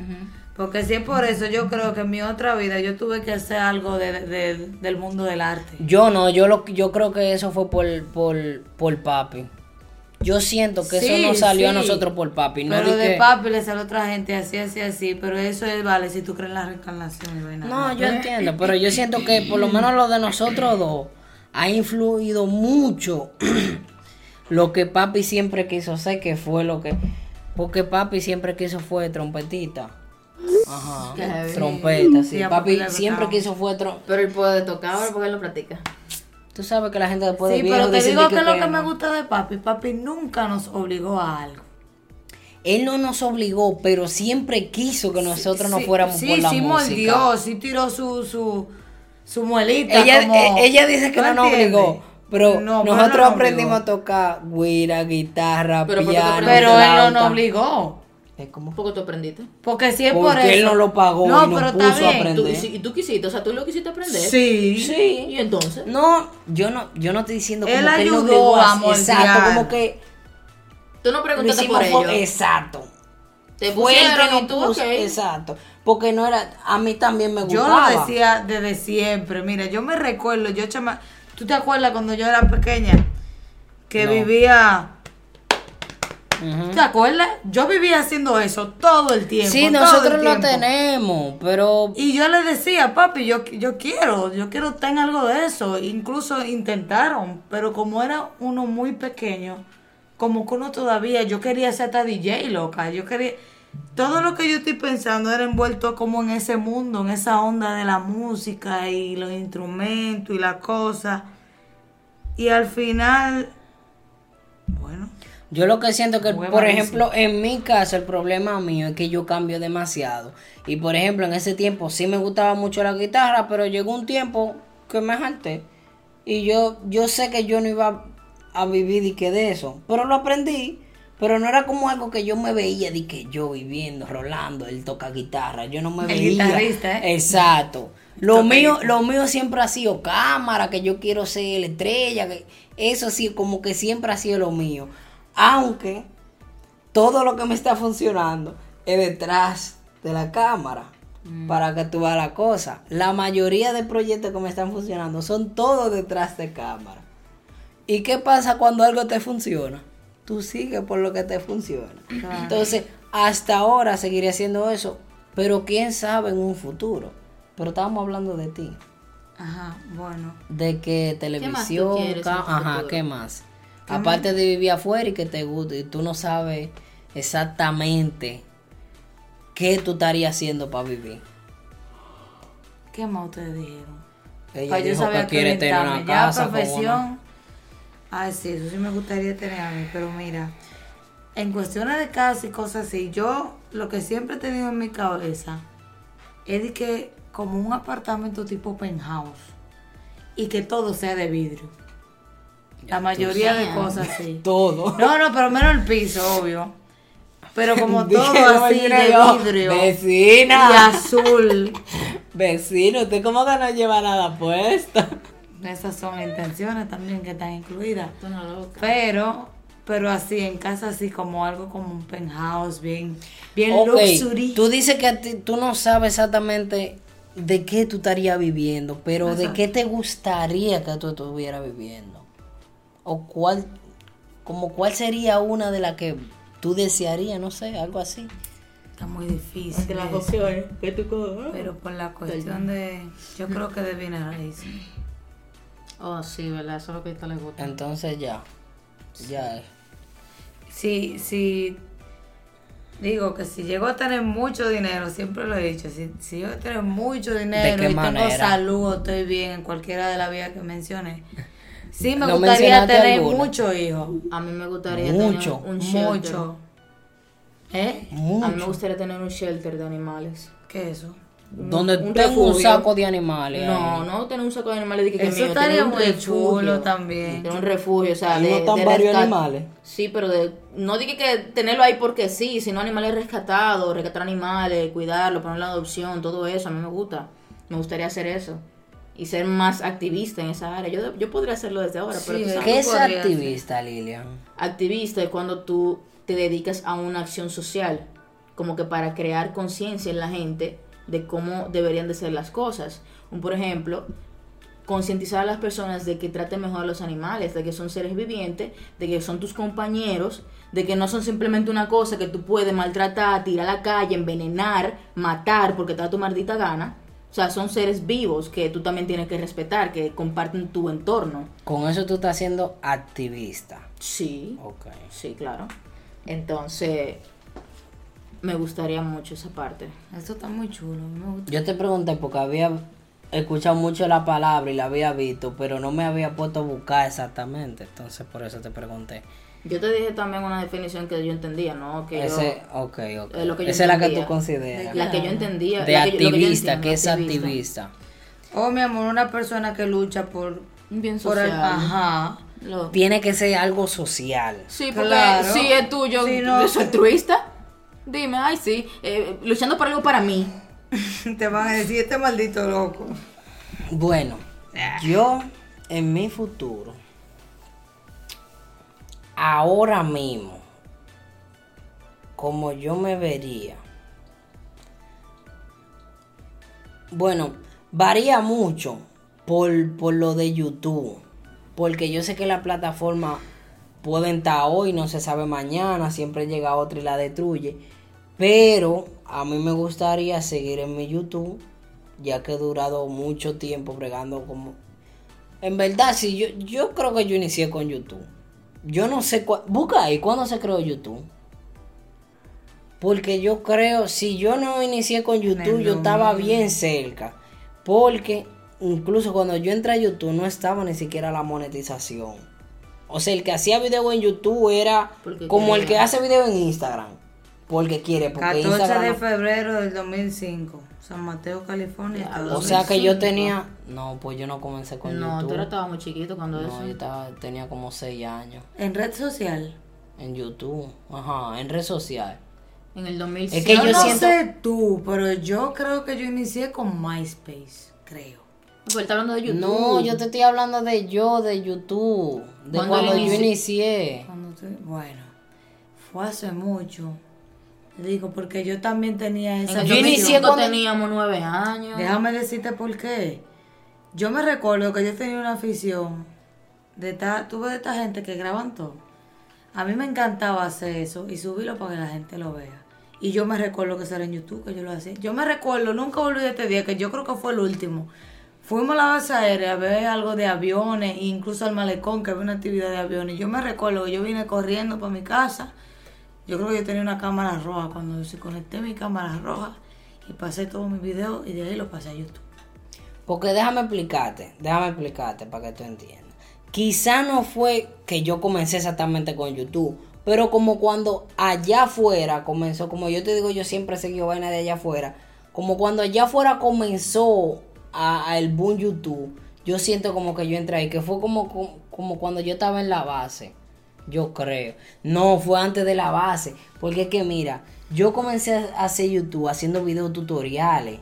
Porque si es por eso, yo creo que en mi otra vida yo tuve que hacer algo de- de- del mundo del arte. Yo no, yo lo yo creo que eso fue por, por, por papi. Yo siento que Sí, eso no salió a nosotros por papi. No, pero de que- papi le sale a otra gente así, así, así. Pero eso es, vale, si tú crees en la reencarnación vaina. no, yo entiendo, pero yo siento que por lo menos lo de nosotros dos ha influido mucho lo que papi siempre quiso hacer, que fue lo que... Porque papi siempre quiso fue trompetita. Ajá. Qué. Trompeta, sí. Sí, papi siempre quiso fue trom... Pero él puede tocar ahora porque él lo practica. Tú sabes que la gente después de Sí, pero te digo de que lo que no. me gusta de papi, papi nunca nos obligó a algo. Él no nos obligó, pero siempre quiso que nosotros no Sí, fuéramos sí, por la sí música. mordió, sí tiró su, su, su muelita. Ella, como- eh, ella dice que ¿Tú no nos obligó, pero No, nosotros no nos aprendimos a tocar guira, guitarra, Pero ¿por qué tú piano? Pero él no nos obligó. Es como- ¿Por qué tú aprendiste? Porque si es Porque por eso. él no lo pagó No, y nos pero puso está a aprender. ¿Tú, y, tú quisiste, o sea, tú lo quisiste aprender. Sí. Sí. ¿Y entonces? No, yo no, yo no estoy diciendo como Él que él ayudó obligó a a moldear. Exacto, como que Tú no lo preguntaste por ello. exacto. Te Fue el que puso, exacto. Porque no era, a mí también me Yo gustaba. lo decía desde siempre. Mira, yo me recuerdo, yo chama. ¿Tú te acuerdas cuando yo era pequeña? Que No. vivía. ¿Te acuerdas? Yo vivía haciendo eso todo el tiempo. Sí, todo nosotros el lo tenemos, pero Y yo le decía, papi, yo, yo quiero, yo quiero tener algo de eso. Incluso intentaron, pero como era uno muy pequeño, como que uno todavía, yo quería ser hasta DJ, loca. Yo quería. Todo lo que yo estoy pensando era envuelto como en ese mundo, en esa onda de la música y los instrumentos y la cosa. Y al final, bueno, Yo lo que siento que, por malísimo. ejemplo, en mi caso, el problema mío es que yo cambio demasiado. Y por ejemplo, en ese tiempo sí me gustaba mucho la guitarra, pero llegó un tiempo que me harté. Y yo, yo sé que yo no iba a vivir y que de eso. Pero lo aprendí. Pero no era como algo que yo me veía de que yo viviendo, Rolando, él toca guitarra. Yo no me El veía. guitarrista, ¿eh? Exacto. Lo mío, lo mío siempre ha sido cámara, que yo quiero ser la estrella, que eso sí, como que siempre ha sido lo mío. Aunque todo lo que me está funcionando es detrás de la cámara. para que tú veas la cosa. La mayoría de proyectos que me están funcionando son todos detrás de cámara. ¿Y qué pasa cuando algo te funciona? Tú sigues por lo que te funciona. Entonces, hasta ahora seguiré haciendo eso, pero quién sabe en un futuro. Pero estábamos hablando de ti. Ajá, bueno. De que más tú televisión, quieres el ajá? ¿qué más? Aparte de vivir afuera y que te guste, y tú no sabes exactamente qué tú estarías haciendo para vivir. ¿Qué más ustedes dijeron? Ella Pues yo dijo sabía que quiere tener una. Ya casa profesión. Ay, sí, eso sí me gustaría tener a mí, pero mira, en cuestiones de casa y cosas así, yo lo que siempre he tenido en mi cabeza es de que como un apartamento tipo penthouse y que todo sea de vidrio. La mayoría de cosas así. Todo. No, no, pero menos el piso, obvio. Pero como todo no, así de vidrio Vecina. y azul. Vecino, ¿usted cómo que no lleva nada puesto? Esas son intenciones también que están incluidas. Pero, pero así, en casa así como algo como un penthouse, bien, bien Ok, luxury. tú dices que a ti- tú no sabes exactamente de qué tú estarías viviendo, pero de qué te gustaría que tú estuvieras viviendo. O cuál, como cuál sería una de las que tú desearías, no sé, algo así. Está muy difícil. Entre las opciones que tú coges. Pero por la cuestión de, yo creo que de bienes raíces. Oh, sí, ¿verdad? Eso es lo que a esta le gusta. Entonces ya, ya es. Si, si, digo que si llego a tener mucho dinero, siempre lo he dicho, si, si yo tener mucho dinero y tengo salud, estoy bien en cualquiera de las vías que mencioné, sí me ¿No gustaría tener alguna? muchos hijos. A mí me gustaría Mucho, tener un shelter. Mucho. ¿Eh? A mí me Mucho. gustaría tener un shelter de animales. ¿Qué es eso? Donde un tengo un refugio. saco de animales. No, ahí. no tener un saco de animales de que, Eso mío, estaría un muy refugio. chulo también. Tener un refugio, o sea, de, no están de varios rescat- animales. Sí, pero de, no dije que tenerlo ahí porque sí, sino animales rescatados, rescatar animales, cuidarlo, ponerlo en adopción, todo eso, a mí me gusta. Me gustaría hacer eso. Y ser más activista en esa área. Yo, yo podría hacerlo desde ahora, pero Sí, tú sabes, ¿Qué es activista, Lilian? activista es cuando tú te dedicas a una acción social, como que para crear conciencia en la gente de cómo deberían de ser las cosas. Un, por ejemplo, concientizar a las personas de que traten mejor a los animales, de que son seres vivientes, de que son tus compañeros, de que no son simplemente una cosa que tú puedes maltratar, tirar a la calle, envenenar, matar porque te da tu maldita gana. O sea, son seres vivos que tú también tienes que respetar, que comparten tu entorno. Con eso tú estás siendo activista. Sí. Ok. Sí, claro. Entonces, me gustaría mucho esa parte. Eso está muy chulo. Me gusta. Yo te pregunté porque había escuchado mucho la palabra y la había visto, pero no me había puesto a buscar exactamente. Entonces por eso te pregunté. Yo te dije también una definición que yo entendía, ¿no? Que Ese, ok, ok. Eh, lo que yo Esa es la que tú consideras. la que yo entendía. De la que yo- lo que yo activista, entiendo, que es activista. Oh, mi amor, una persona que lucha por... Un bien por el- social. ajá. Lo- Tiene que ser algo social. Sí, porque Claro. si es tuyo, Sí, no. ¿es altruista? Dime, ay, sí. eh, luchando por algo para mí. Te van a decir, este maldito loco. Bueno, yo en mi futuro, ahora mismo, como yo me vería, bueno, varía mucho por, por lo de YouTube, porque yo sé que la plataforma pueden estar hoy, no se sabe mañana, siempre llega otra y la destruye, pero a mí me gustaría seguir en mi YouTube ya que he durado mucho tiempo bregando como... En verdad, sí, yo, yo creo que yo inicié con YouTube. Yo no sé cuándo... Busca ahí, ¿cuándo se creó YouTube? Porque yo creo, si yo no inicié con YouTube, yo estaba bien cerca. Porque incluso cuando yo entré a YouTube no estaba ni siquiera la monetización. O sea, el que hacía video en YouTube era Porque como el que hace video en Instagram. Porque quiere, porque 14 Instagram... de no- febrero del 2005. San Mateo, California. Diablo. O sea que yo tenía. No, pues yo no comencé con No, tú YouTube. eras- estabas muy chiquito cuando No, eso. yo estaba, tenía como 6 años. En red social. En YouTube. Ajá, en red social. En el 2005. Es que yo yo no siento- sé tú, pero yo creo que yo inicié con MySpace, creo. Él está hablando de YouTube. No, yo te estoy hablando de yo, de YouTube. De ¿Cuándo cuando yo inici- inicié. Cuando te- bueno, fue hace mucho. Digo, porque yo también tenía En esa Yo inicié cuando- teníamos nueve años. Déjame decirte por qué. Yo me recuerdo que yo tenía una afición de esta, tuve de esta gente que graban todo. A mí me encantaba hacer eso y subirlo para que la gente lo vea. Y yo me recuerdo que eso era en YouTube, que yo lo hacía. Yo me recuerdo, nunca olvidé este día, que yo creo que fue el último. Fuimos a la base aérea a ver algo de aviones, incluso al malecón, que había una actividad de aviones. Yo me recuerdo que yo vine corriendo para mi casa. Yo creo que yo tenía una cámara roja. Cuando se conecté mi cámara roja y pasé todos mis videos y de ahí lo pasé a YouTube. Porque déjame explicarte, déjame explicarte para que tú entiendas. Quizá no fue que yo comencé exactamente con YouTube, pero como cuando allá afuera comenzó, como yo te digo, yo siempre seguido vaina de allá afuera, como cuando allá afuera comenzó a, a el boom YouTube, yo siento como que yo entré ahí, que fue como, como cuando yo estaba en la base. Yo creo. No, fue antes de la base. Porque es que mira, yo comencé a hacer YouTube haciendo videos tutoriales.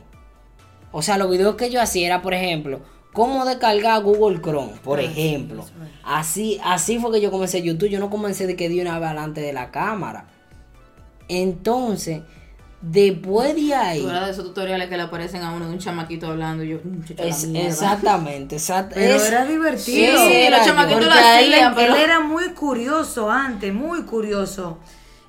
O sea, los videos que yo hacía era, por ejemplo, cómo descargar Google Chrome, por ejemplo. Así, así fue que yo comencé YouTube. Yo no comencé de que di una vez delante de la cámara. Entonces, después de ahí. Tú de esos tutoriales que le aparecen a uno de un chamaquito hablando. y Yo, muchacho, la es- exactamente, exact- Pero es- era divertido. Sí, Sí, era los yo. chamaquitos lo a él, hacían, pero- él era muy curioso antes, muy curioso.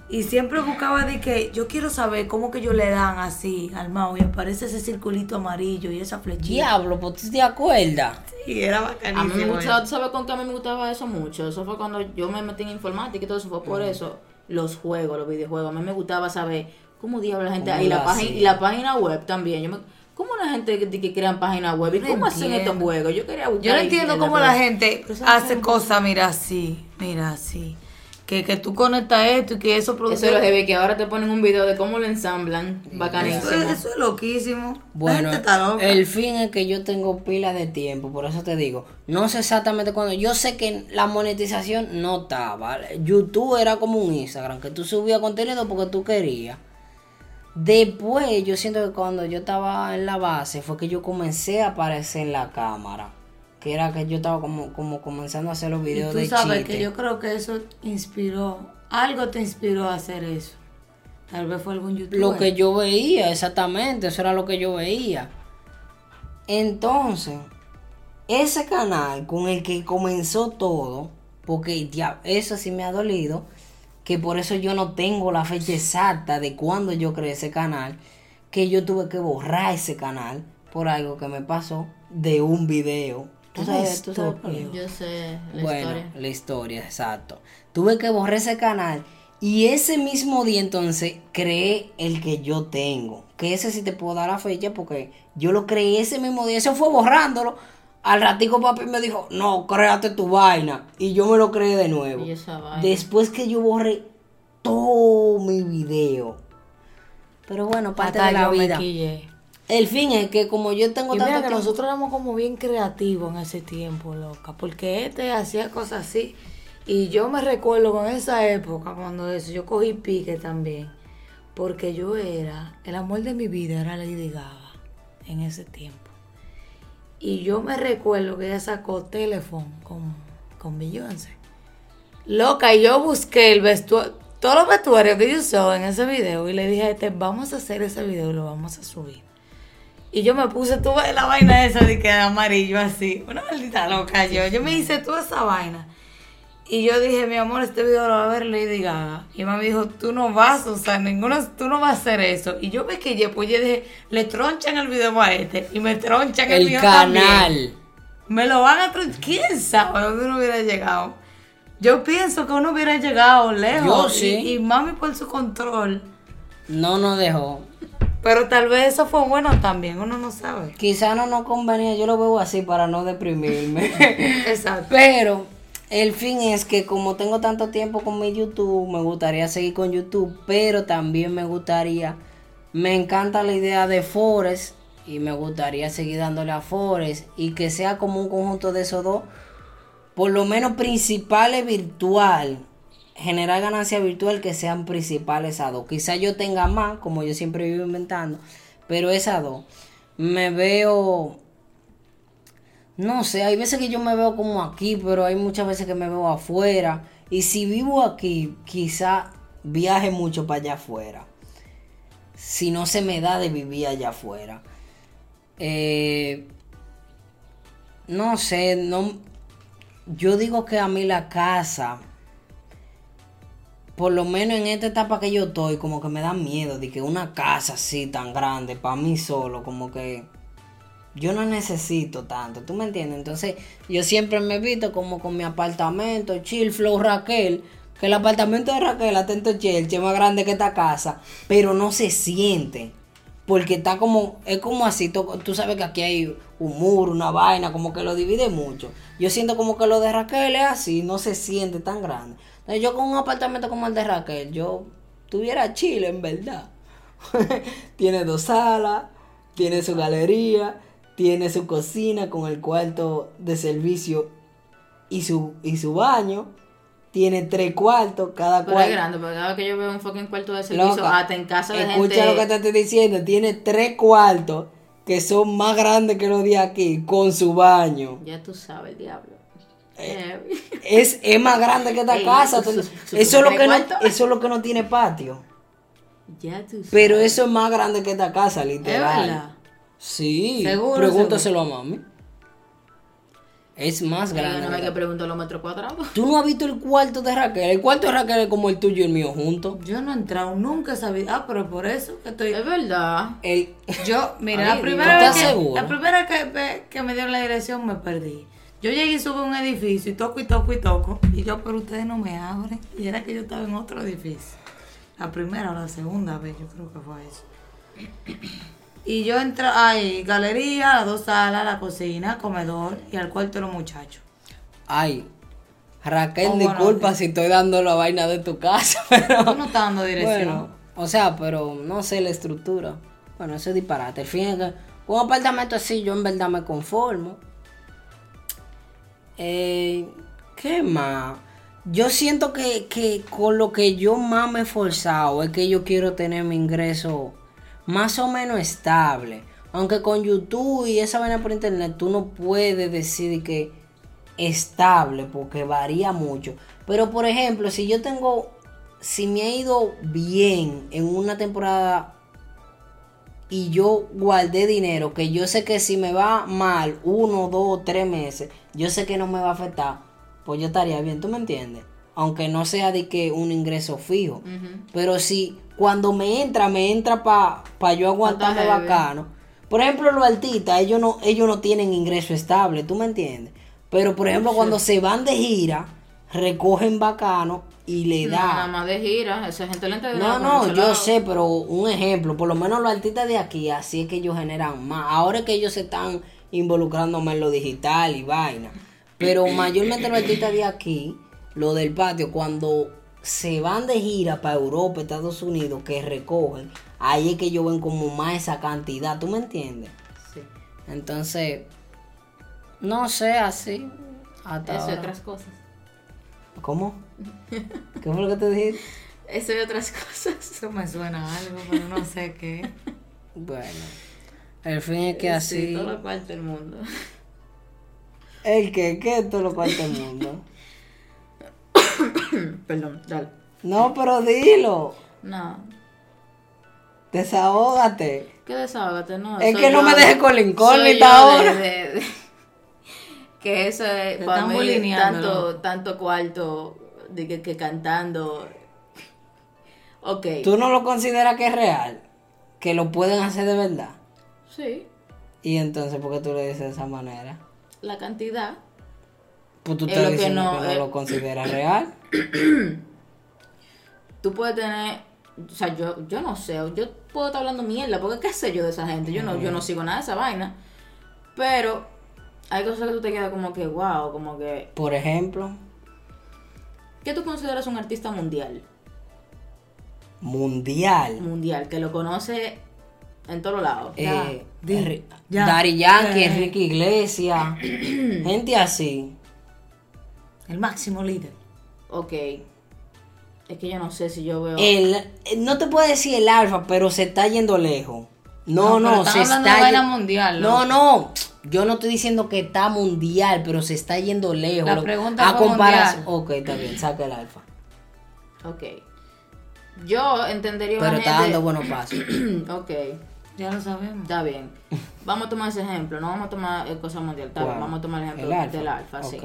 Y siempre buscaba de que yo quiero saber cómo que ellos le dan así al mouse y aparece ese circulito amarillo y esa flechita. Diablo, pues tú te acuerdas. Y era A bacanísimo. mí me eso. gustaba, ¿tú sabes con qué a mí me gustaba eso mucho? Eso fue cuando yo me metí en informática y todo eso fue por eso. Los juegos, los videojuegos. A mí me gustaba saber cómo diablos la gente. ¿Cómo Y la, página, y la página web también. Yo me, ¿Cómo la gente que, que crean página web? ¿Y No cómo hacen entiendo. estos juegos? Yo quería buscar. Yo no entiendo en cómo la gente hace cosas, mira así, mira así. Que, que tú conectas esto y que eso produce. Eso es lo que ahora te ponen un video de cómo lo ensamblan. Bacanísimo. es, eso es loquísimo. la Bueno, gente está loca. el fin es que yo tengo pila de tiempo, por eso te digo, no sé exactamente cuándo, yo sé que la monetización no estaba, YouTube era como un Instagram, que tú subías contenido porque tú querías. Después, yo siento que cuando yo estaba en la base fue que yo comencé a aparecer en la cámara, que era que yo estaba como, como comenzando a hacer los Y videos tú de sabes chiste. que yo creo que eso inspiró, algo te inspiró a hacer eso. Tal vez fue algún youtuber. Lo que yo veía, exactamente, eso era lo que yo veía. Entonces, ese canal con el que comenzó todo, porque ya, eso sí me ha dolido, que por eso yo no tengo la fecha exacta de cuando yo creé ese canal, que yo tuve que borrar ese canal por algo que me pasó de un video. ¿Tú Tan sabes, tú sabes. Yo sé la bueno, historia. la historia, exacto. Tuve que borrar ese canal y ese mismo día entonces creé el que yo tengo. Que ese sí te puedo dar la fecha porque yo lo creé ese mismo día. Eso fue borrándolo. Al ratico papi me dijo, no, créate tu vaina. Y yo me lo creé de nuevo. Y esa vaina. Después que yo borré todo mi video. Pero bueno, parte Hasta de la vida. El fin es que como yo tengo Y tanto mira que tiempo- nosotros éramos como bien creativos en ese tiempo, loca. Porque este hacía cosas así. Y yo me recuerdo con esa época, cuando eso, yo cogí pique también. Porque yo era, el amor de mi vida era Lady Gaga en ese tiempo. Y yo me recuerdo que ella sacó teléfono con, con Beyoncé. Loca, y yo busqué el vestuario, todos los vestuarios que yo usaba en ese video y le dije a este, vamos a hacer ese video y lo vamos a subir. Y yo me puse, tuve la vaina esa de que era amarillo así. Una maldita loca yo. Yo me hice toda esa vaina. Y yo dije, mi amor, este video lo va a ver Lady Gaga. Y mami dijo, tú no vas a usar ninguno, tú no vas a hacer eso. Y yo me quillé, pues yo dije, le tronchan el video a este y me tronchan el, el canal. también. Me lo van a tronchar. ¿Quién sabe dónde uno hubiera llegado? Yo pienso que uno hubiera llegado lejos. Yo sí. Y, y mami por su control. No nos dejó. Pero tal vez eso fue bueno también, uno no sabe. Quizá no nos convenía, yo lo veo así para no deprimirme. Exacto. Pero el fin es que como tengo tanto tiempo con mi YouTube, me gustaría seguir con YouTube, pero también me gustaría, me encanta la idea de Forest y me gustaría seguir dándole a Forest y que sea como un conjunto de esos dos, por lo menos principales virtual, generar ganancia virtual que sean principales a dos. Quizá yo tenga más, como yo siempre vivo inventando, pero esas dos. Me veo no sé, hay veces que yo me veo como aquí, pero hay muchas veces que me veo afuera. Y si vivo aquí, quizá viaje mucho para allá afuera. si no se me da de vivir allá afuera. Eh, no sé, no. Yo digo que a mí la casa, por lo menos en esta etapa que yo estoy, como que me da miedo de que una casa así tan grande, para mí solo, como que yo no necesito tanto, ¿tú me entiendes? Entonces, yo siempre me visto como con mi apartamento, chill, flow Raquel, que el apartamento de Raquel, atento Chelsea, es más grande que esta casa, pero no se siente. Porque está como, es como así, tú, tú sabes que aquí hay un muro, una vaina, como que lo divide mucho. Yo siento como que lo de Raquel es así, no se siente tan grande. Entonces yo con un apartamento como el de Raquel, yo tuviera chile en verdad. tiene dos salas, tiene su galería, tiene su cocina con el cuarto de servicio y su, y su baño. Tiene tres cuartos, cada Pero es cuarto. grande, porque cada vez que yo veo un fucking cuarto de servicio, Loca, hasta en casa de escucha gente. lo que te estoy diciendo. Tiene tres cuartos que son más grandes que los de aquí, con su baño. Ya tú sabes, diablo. Eh, Es, es más grande que esta Ey, casa. su- tú- su- su- eso, es lo que no, eso es lo que no tiene patio. ya tú sabes. Pero eso es más grande que esta casa, literal. Sí. Seguro, Pregúntaselo a mami. Es más grande. no me hay que los metros cuadrados. ¿Tú no has visto el cuarto de Raquel? El cuarto de Raquel es como el tuyo y el mío juntos. Yo no he entrado, nunca he sabido. Ah, pero por eso que estoy. Es verdad. El... Yo, mira, Ay, la primera ¿Estás vez, que, seguro? la primera que, que me dieron la dirección me perdí. Yo llegué y subí a un edificio y toco y toco y toco. Y yo, pero ustedes no me abren. Y era que yo estaba en otro edificio. La primera o la segunda vez, yo creo que fue eso. Y yo entré, hay galería, las dos salas, la cocina, comedor y al cuarto de los muchachos. Ay, Raquel, Oh, bueno, disculpa si estoy dando la vaina de tu casa, pero... Tú no estás dando dirección. Bueno, o sea, pero no sé la estructura. Bueno, eso es disparate. El fin es que un apartamento así yo en verdad me conformo. Eh, ¿Qué más? Yo siento que, que con lo que yo más me he esforzado es que yo quiero tener mi ingreso más o menos estable. Aunque con YouTube y esa vaina por internet tú no puedes decir que estable porque varía mucho. Pero por ejemplo, si yo tengo, si me ha ido bien en una temporada y yo guardé dinero, que yo sé que si me va mal uno, dos, tres meses, yo sé que no me va a afectar, pues yo estaría bien, ¿tú me entiendes? Aunque no sea de que un ingreso fijo. Pero si cuando me entra, me entra para pa yo aguantarme bacano. Por ejemplo, los artistas, ellos no, ellos no tienen ingreso estable, ¿tú me entiendes? Pero por ejemplo, cuando se van de gira, recogen bacano y le da. Nada más de gira. Esa gente le No, no, yo sé, pero un ejemplo, por lo menos los artistas de aquí, así es que ellos generan más. Ahora es que ellos se están involucrando más en lo digital y vaina. Pero mayormente los artistas de aquí, lo del patio, cuando se van de gira para Europa, Estados Unidos, que recogen, ahí es que ellos ven como más esa cantidad, ¿tú me entiendes? Sí. Entonces, no sé, así. Hasta Eso y otras cosas. ¿Cómo? ¿Qué fue lo que te dije? Eso y otras cosas. Eso me suena a algo, pero no sé qué. Bueno, el fin es que así. Sí, todo lo cual del mundo. El que, ¿qué es todo lo cual del mundo? Perdón, dale. No, pero dilo. No. Desahógate. ¿Qué desahógate? No. Es que no yo me de- dejes con la incógnita de- ahora. de- de- que eso es Te para mí tanto, tanto cuarto de que, que cantando. Ok. ¿Tú no lo consideras que es real? Que lo pueden hacer de verdad. Sí. Y entonces, ¿por qué tú le dices de esa manera? La cantidad. Pues tú Es estás lo que diciendo no, que no eh. lo consideras real. Tú puedes tener. O sea, yo, yo no sé. Yo puedo estar hablando mierda. Porque qué sé yo de esa gente. Yo no, yo no sigo nada de esa vaina. Pero hay cosas que tú te quedas como que, wow, como que. Por ejemplo, ¿Qué tú consideras un artista mundial? mundial. Mundial, que lo conoce en todos lados. Eh. Daddy Yankee, Eh. Enrique Iglesias. gente así. El máximo líder. Ok. Es que yo no sé si yo veo. El, no te puedo decir el alfa, pero se está yendo lejos. No, No, no, se hablando está de mundial, No, ¿no? no. Yo no estoy diciendo que está mundial, pero se está yendo lejos. La pregunta a comparación. mundial. Ok, está bien, saca el alfa. Ok. Yo entendería una Pero está gente- dando buenos pasos. ok, Ya lo sabemos. está bien. Vamos a tomar ese ejemplo, no vamos a tomar eh, cosa mundial, está bien, vamos a tomar el ejemplo El alfa. del alfa, sí.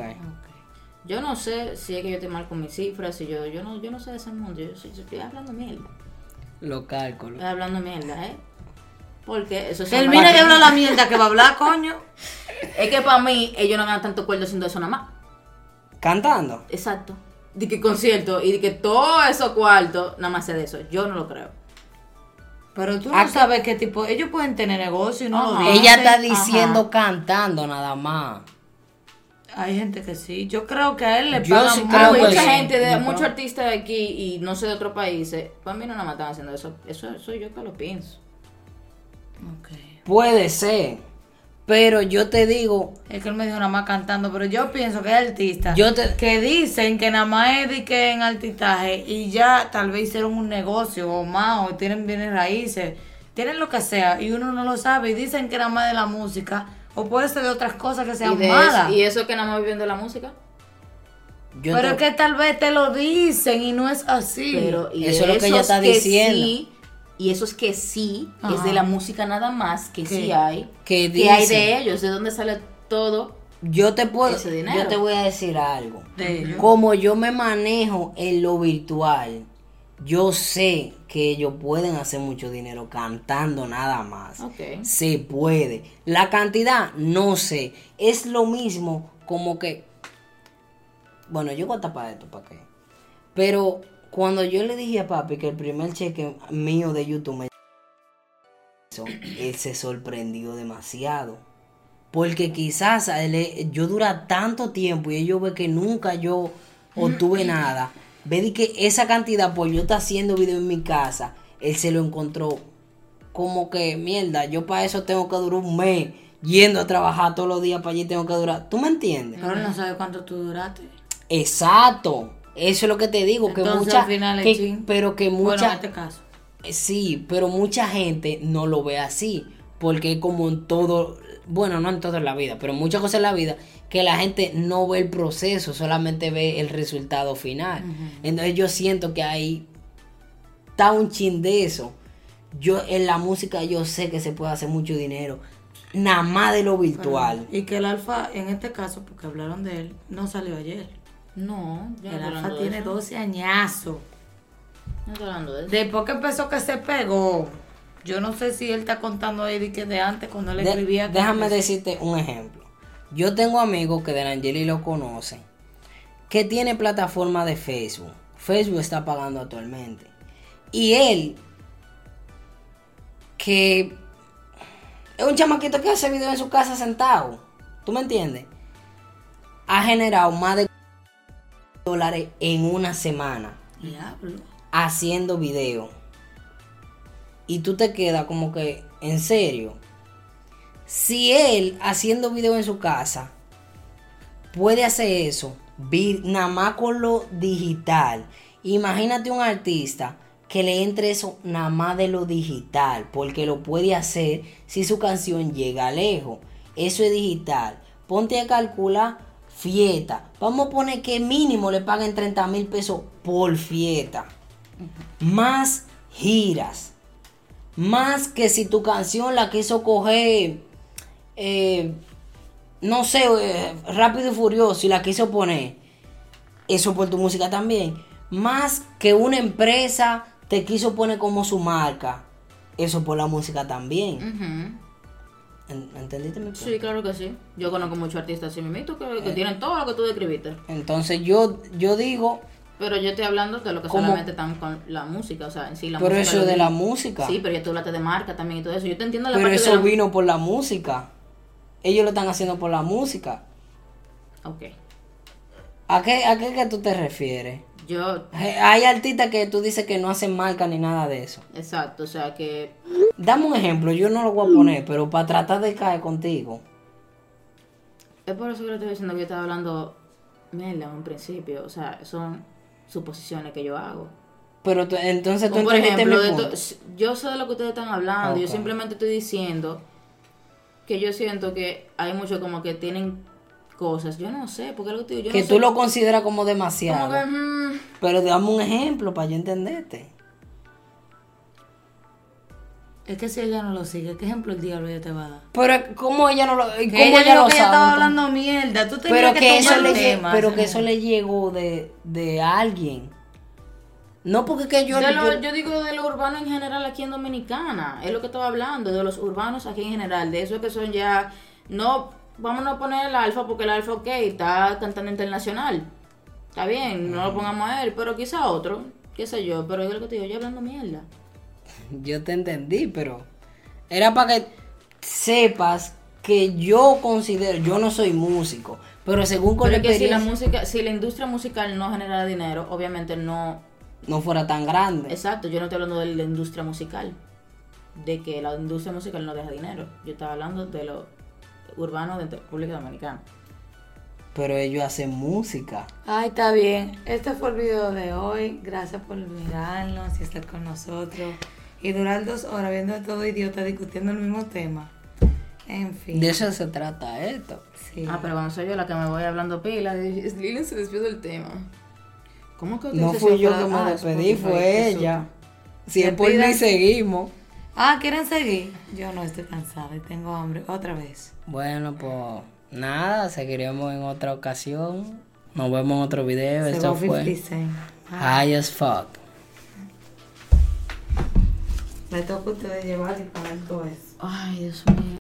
Yo no sé si es que yo estoy mal con mis cifras, si yo, yo no, yo no sé de ese mundo, yo, estoy hablando mierda. Los cálculos. Estoy hablando mierda, ¿eh? Porque eso es Termina de hablar la mierda que va a hablar, coño. Es que para mí, ellos no ganan tanto cuerdo haciendo eso nada más. Cantando. Exacto. De que concierto y de que todo eso cuarto, nada más sé de eso. Yo no lo creo. Pero tú no sabes qué tipo. Ellos pueden tener negocio y no lo Ajá. dicen. Ella está ajá. diciendo cantando nada más. Hay gente que sí. Yo creo que a él le Yo pagan sí creo mucha sí. gente, de, muchos artistas de aquí y no sé de otros países, para mí no nada más están haciendo eso. Eso soy yo que lo pienso. Ok. Puede ser. Pero yo te digo, Es que él me dijo nada más cantando, pero yo pienso que hay artistas Yo te- que dicen que nada más es de que en artistaje y ya tal vez hicieron un negocio o más, o tienen bienes raíces, tienen lo que sea y uno no lo sabe y dicen que nada más de la música o puede ser de otras cosas que Y, sean de malas. eso, y eso que nada más viven de la música. yo pero es que tal vez te lo dicen y no es así. Pero y Eso es lo que ella está diciendo. sí, y eso es que sí, es Ajá. de la música nada más, que sí ¿Qué? hay. Que que hay de ellos, de dónde sale todo. yo te puedo, ese dinero. yo te voy a decir algo. De. Como yo me manejo en lo virtual, yo sé que ellos pueden hacer mucho dinero cantando nada más. Ok. Se puede. La cantidad, no sé. Es lo mismo como que... Bueno, yo voy a tapar esto para qué. Pero cuando yo le dije a papi que el primer cheque mío de YouTube me él se sorprendió demasiado. Porque quizás él, yo dura tanto tiempo y ellos ve que nunca yo obtuve nada. Ve de que esa cantidad, pues yo está haciendo video en mi casa, él se lo encontró como que, mierda, yo para eso tengo que durar un mes yendo a trabajar todos los días para allí tengo que durar. ¿Tú me entiendes? Pero él no sabe cuánto tú duraste. Exacto. Eso es lo que te digo, que mucha al final es que- chin. pero que Bueno, mucha en este caso. Sí, pero mucha gente no lo ve así, porque es como en todo, bueno, no en toda la vida, pero en muchas cosas en la vida, que la gente no ve el proceso, solamente ve el resultado final. Entonces yo siento que ahí está un chin de eso. Yo en la música yo sé que se puede hacer mucho dinero, nada más de lo virtual. Y que el alfa, en este caso, porque hablaron de él, no salió ayer. No, no El alfa tiene eso. 12 añazos. No estoy hablando de eso. Después que empezó que se pegó. Yo no sé si él está contando ahí que de antes cuando él De- escribía. déjame decirte un ejemplo. Yo tengo amigos que de Angeli lo conocen, que tiene plataforma de Facebook. Facebook está pagando actualmente. Y él, que es un chamaquito que hace video en su casa sentado, ¿tú me entiendes? Ha generado más de dólares en una semana Diablo. haciendo video. Y tú te quedas como que, en serio. Si él haciendo video en su casa puede hacer eso, nada más con lo digital. Imagínate un artista que le entre eso nada más de lo digital, porque lo puede hacer si su canción llega lejos. Eso es digital. Ponte a calcular fiesta. Vamos a poner que mínimo le paguen 30 mil pesos por fiesta. Más giras. Más que si tu canción la quiso coger, eh, no sé, eh, rápido y furioso y la quiso poner. Eso por tu música también. Más que una empresa te quiso poner como su marca. Eso por la música también. Ujú. ¿En- ¿Entendiste mi? Sí, claro que sí. Yo conozco muchos artistas así mismito que, que tienen todo lo que tú describiste. Entonces yo, yo digo, Pero yo estoy hablando de lo que ¿Cómo? solamente están con la música, o sea, en sí la pero música. eso lo de la música. Sí, pero ya tú hablaste de marca también y todo eso. Yo te entiendo la pero parte eso de la... vino por la música. Ellos lo están haciendo por la música. Ok. ¿A qué, a qué que tú te refieres? Yo, Eh, Hay artistas que tú dices que no hacen marca ni nada de eso. exacto, o sea que... Dame un ejemplo, yo no lo voy a poner, pero para tratar de caer contigo. Es por eso que le estoy diciendo que yo estaba hablando mierda en un principio. O sea, son suposiciones que yo hago. Pero entonces tú por ejemplo, mi punto. yo sé de lo que ustedes están hablando. Yo simplemente estoy diciendo que yo siento que hay muchos como que tienen cosas. Yo no sé, porque lo que digo, yo que no tú sé. lo consideras como Como demasiado. que, mm, Pero dame un ejemplo para yo entenderte. Es que si ella no lo sigue, ¿qué ejemplo el diablo ella te va a dar? Pero cómo ella no lo, cómo ella ella lo que ella estaba sabe. hablando mierda. Tú tenías Pero que, que eso le, temas, pero que eso le llegó de, de alguien. No porque que yo, De lo- yo- yo digo de lo urbano en general aquí en Dominicana, es lo que estaba hablando, de los urbanos aquí en general, de eso que son ya, no, vámonos a poner el alfa porque el alfa, ok, está cantando internacional, está bien, no lo pongamos a él, pero quizá otro, qué sé yo, pero es lo que te digo, yo hablando mierda. Yo te entendí, pero era para que sepas que yo considero, yo no soy músico, pero según con Pero la que si la música, si la industria musical no genera dinero, obviamente no, no fuera tan grande. exacto, yo no estoy hablando de la industria musical, de que la industria musical no deja dinero, yo estaba hablando de lo urbano de República Dominicana. Pero ellos hacen música. Ay, está bien. Este fue el video de hoy. Gracias por mirarnos y estar con nosotros. Y durar dos horas viendo a todo idiota discutiendo el mismo tema. En fin. De eso se trata esto. Sí. Ah, pero cuando soy yo la que me voy hablando pila, Lilian se despidió del tema. ¿Cómo que No fui yo que me ah, despedí, fue ella. Si es por mí, seguimos. Ah, ¿quieren seguir? Yo no estoy cansada y tengo hambre. Otra vez. Bueno, pues nada, seguiremos en otra ocasión. Nos vemos en otro video. Se Esto va 50 fue Cent. Ah, High as fuck. Me toca a ustedes llevar y pagar todo eso. Ay, Dios mío.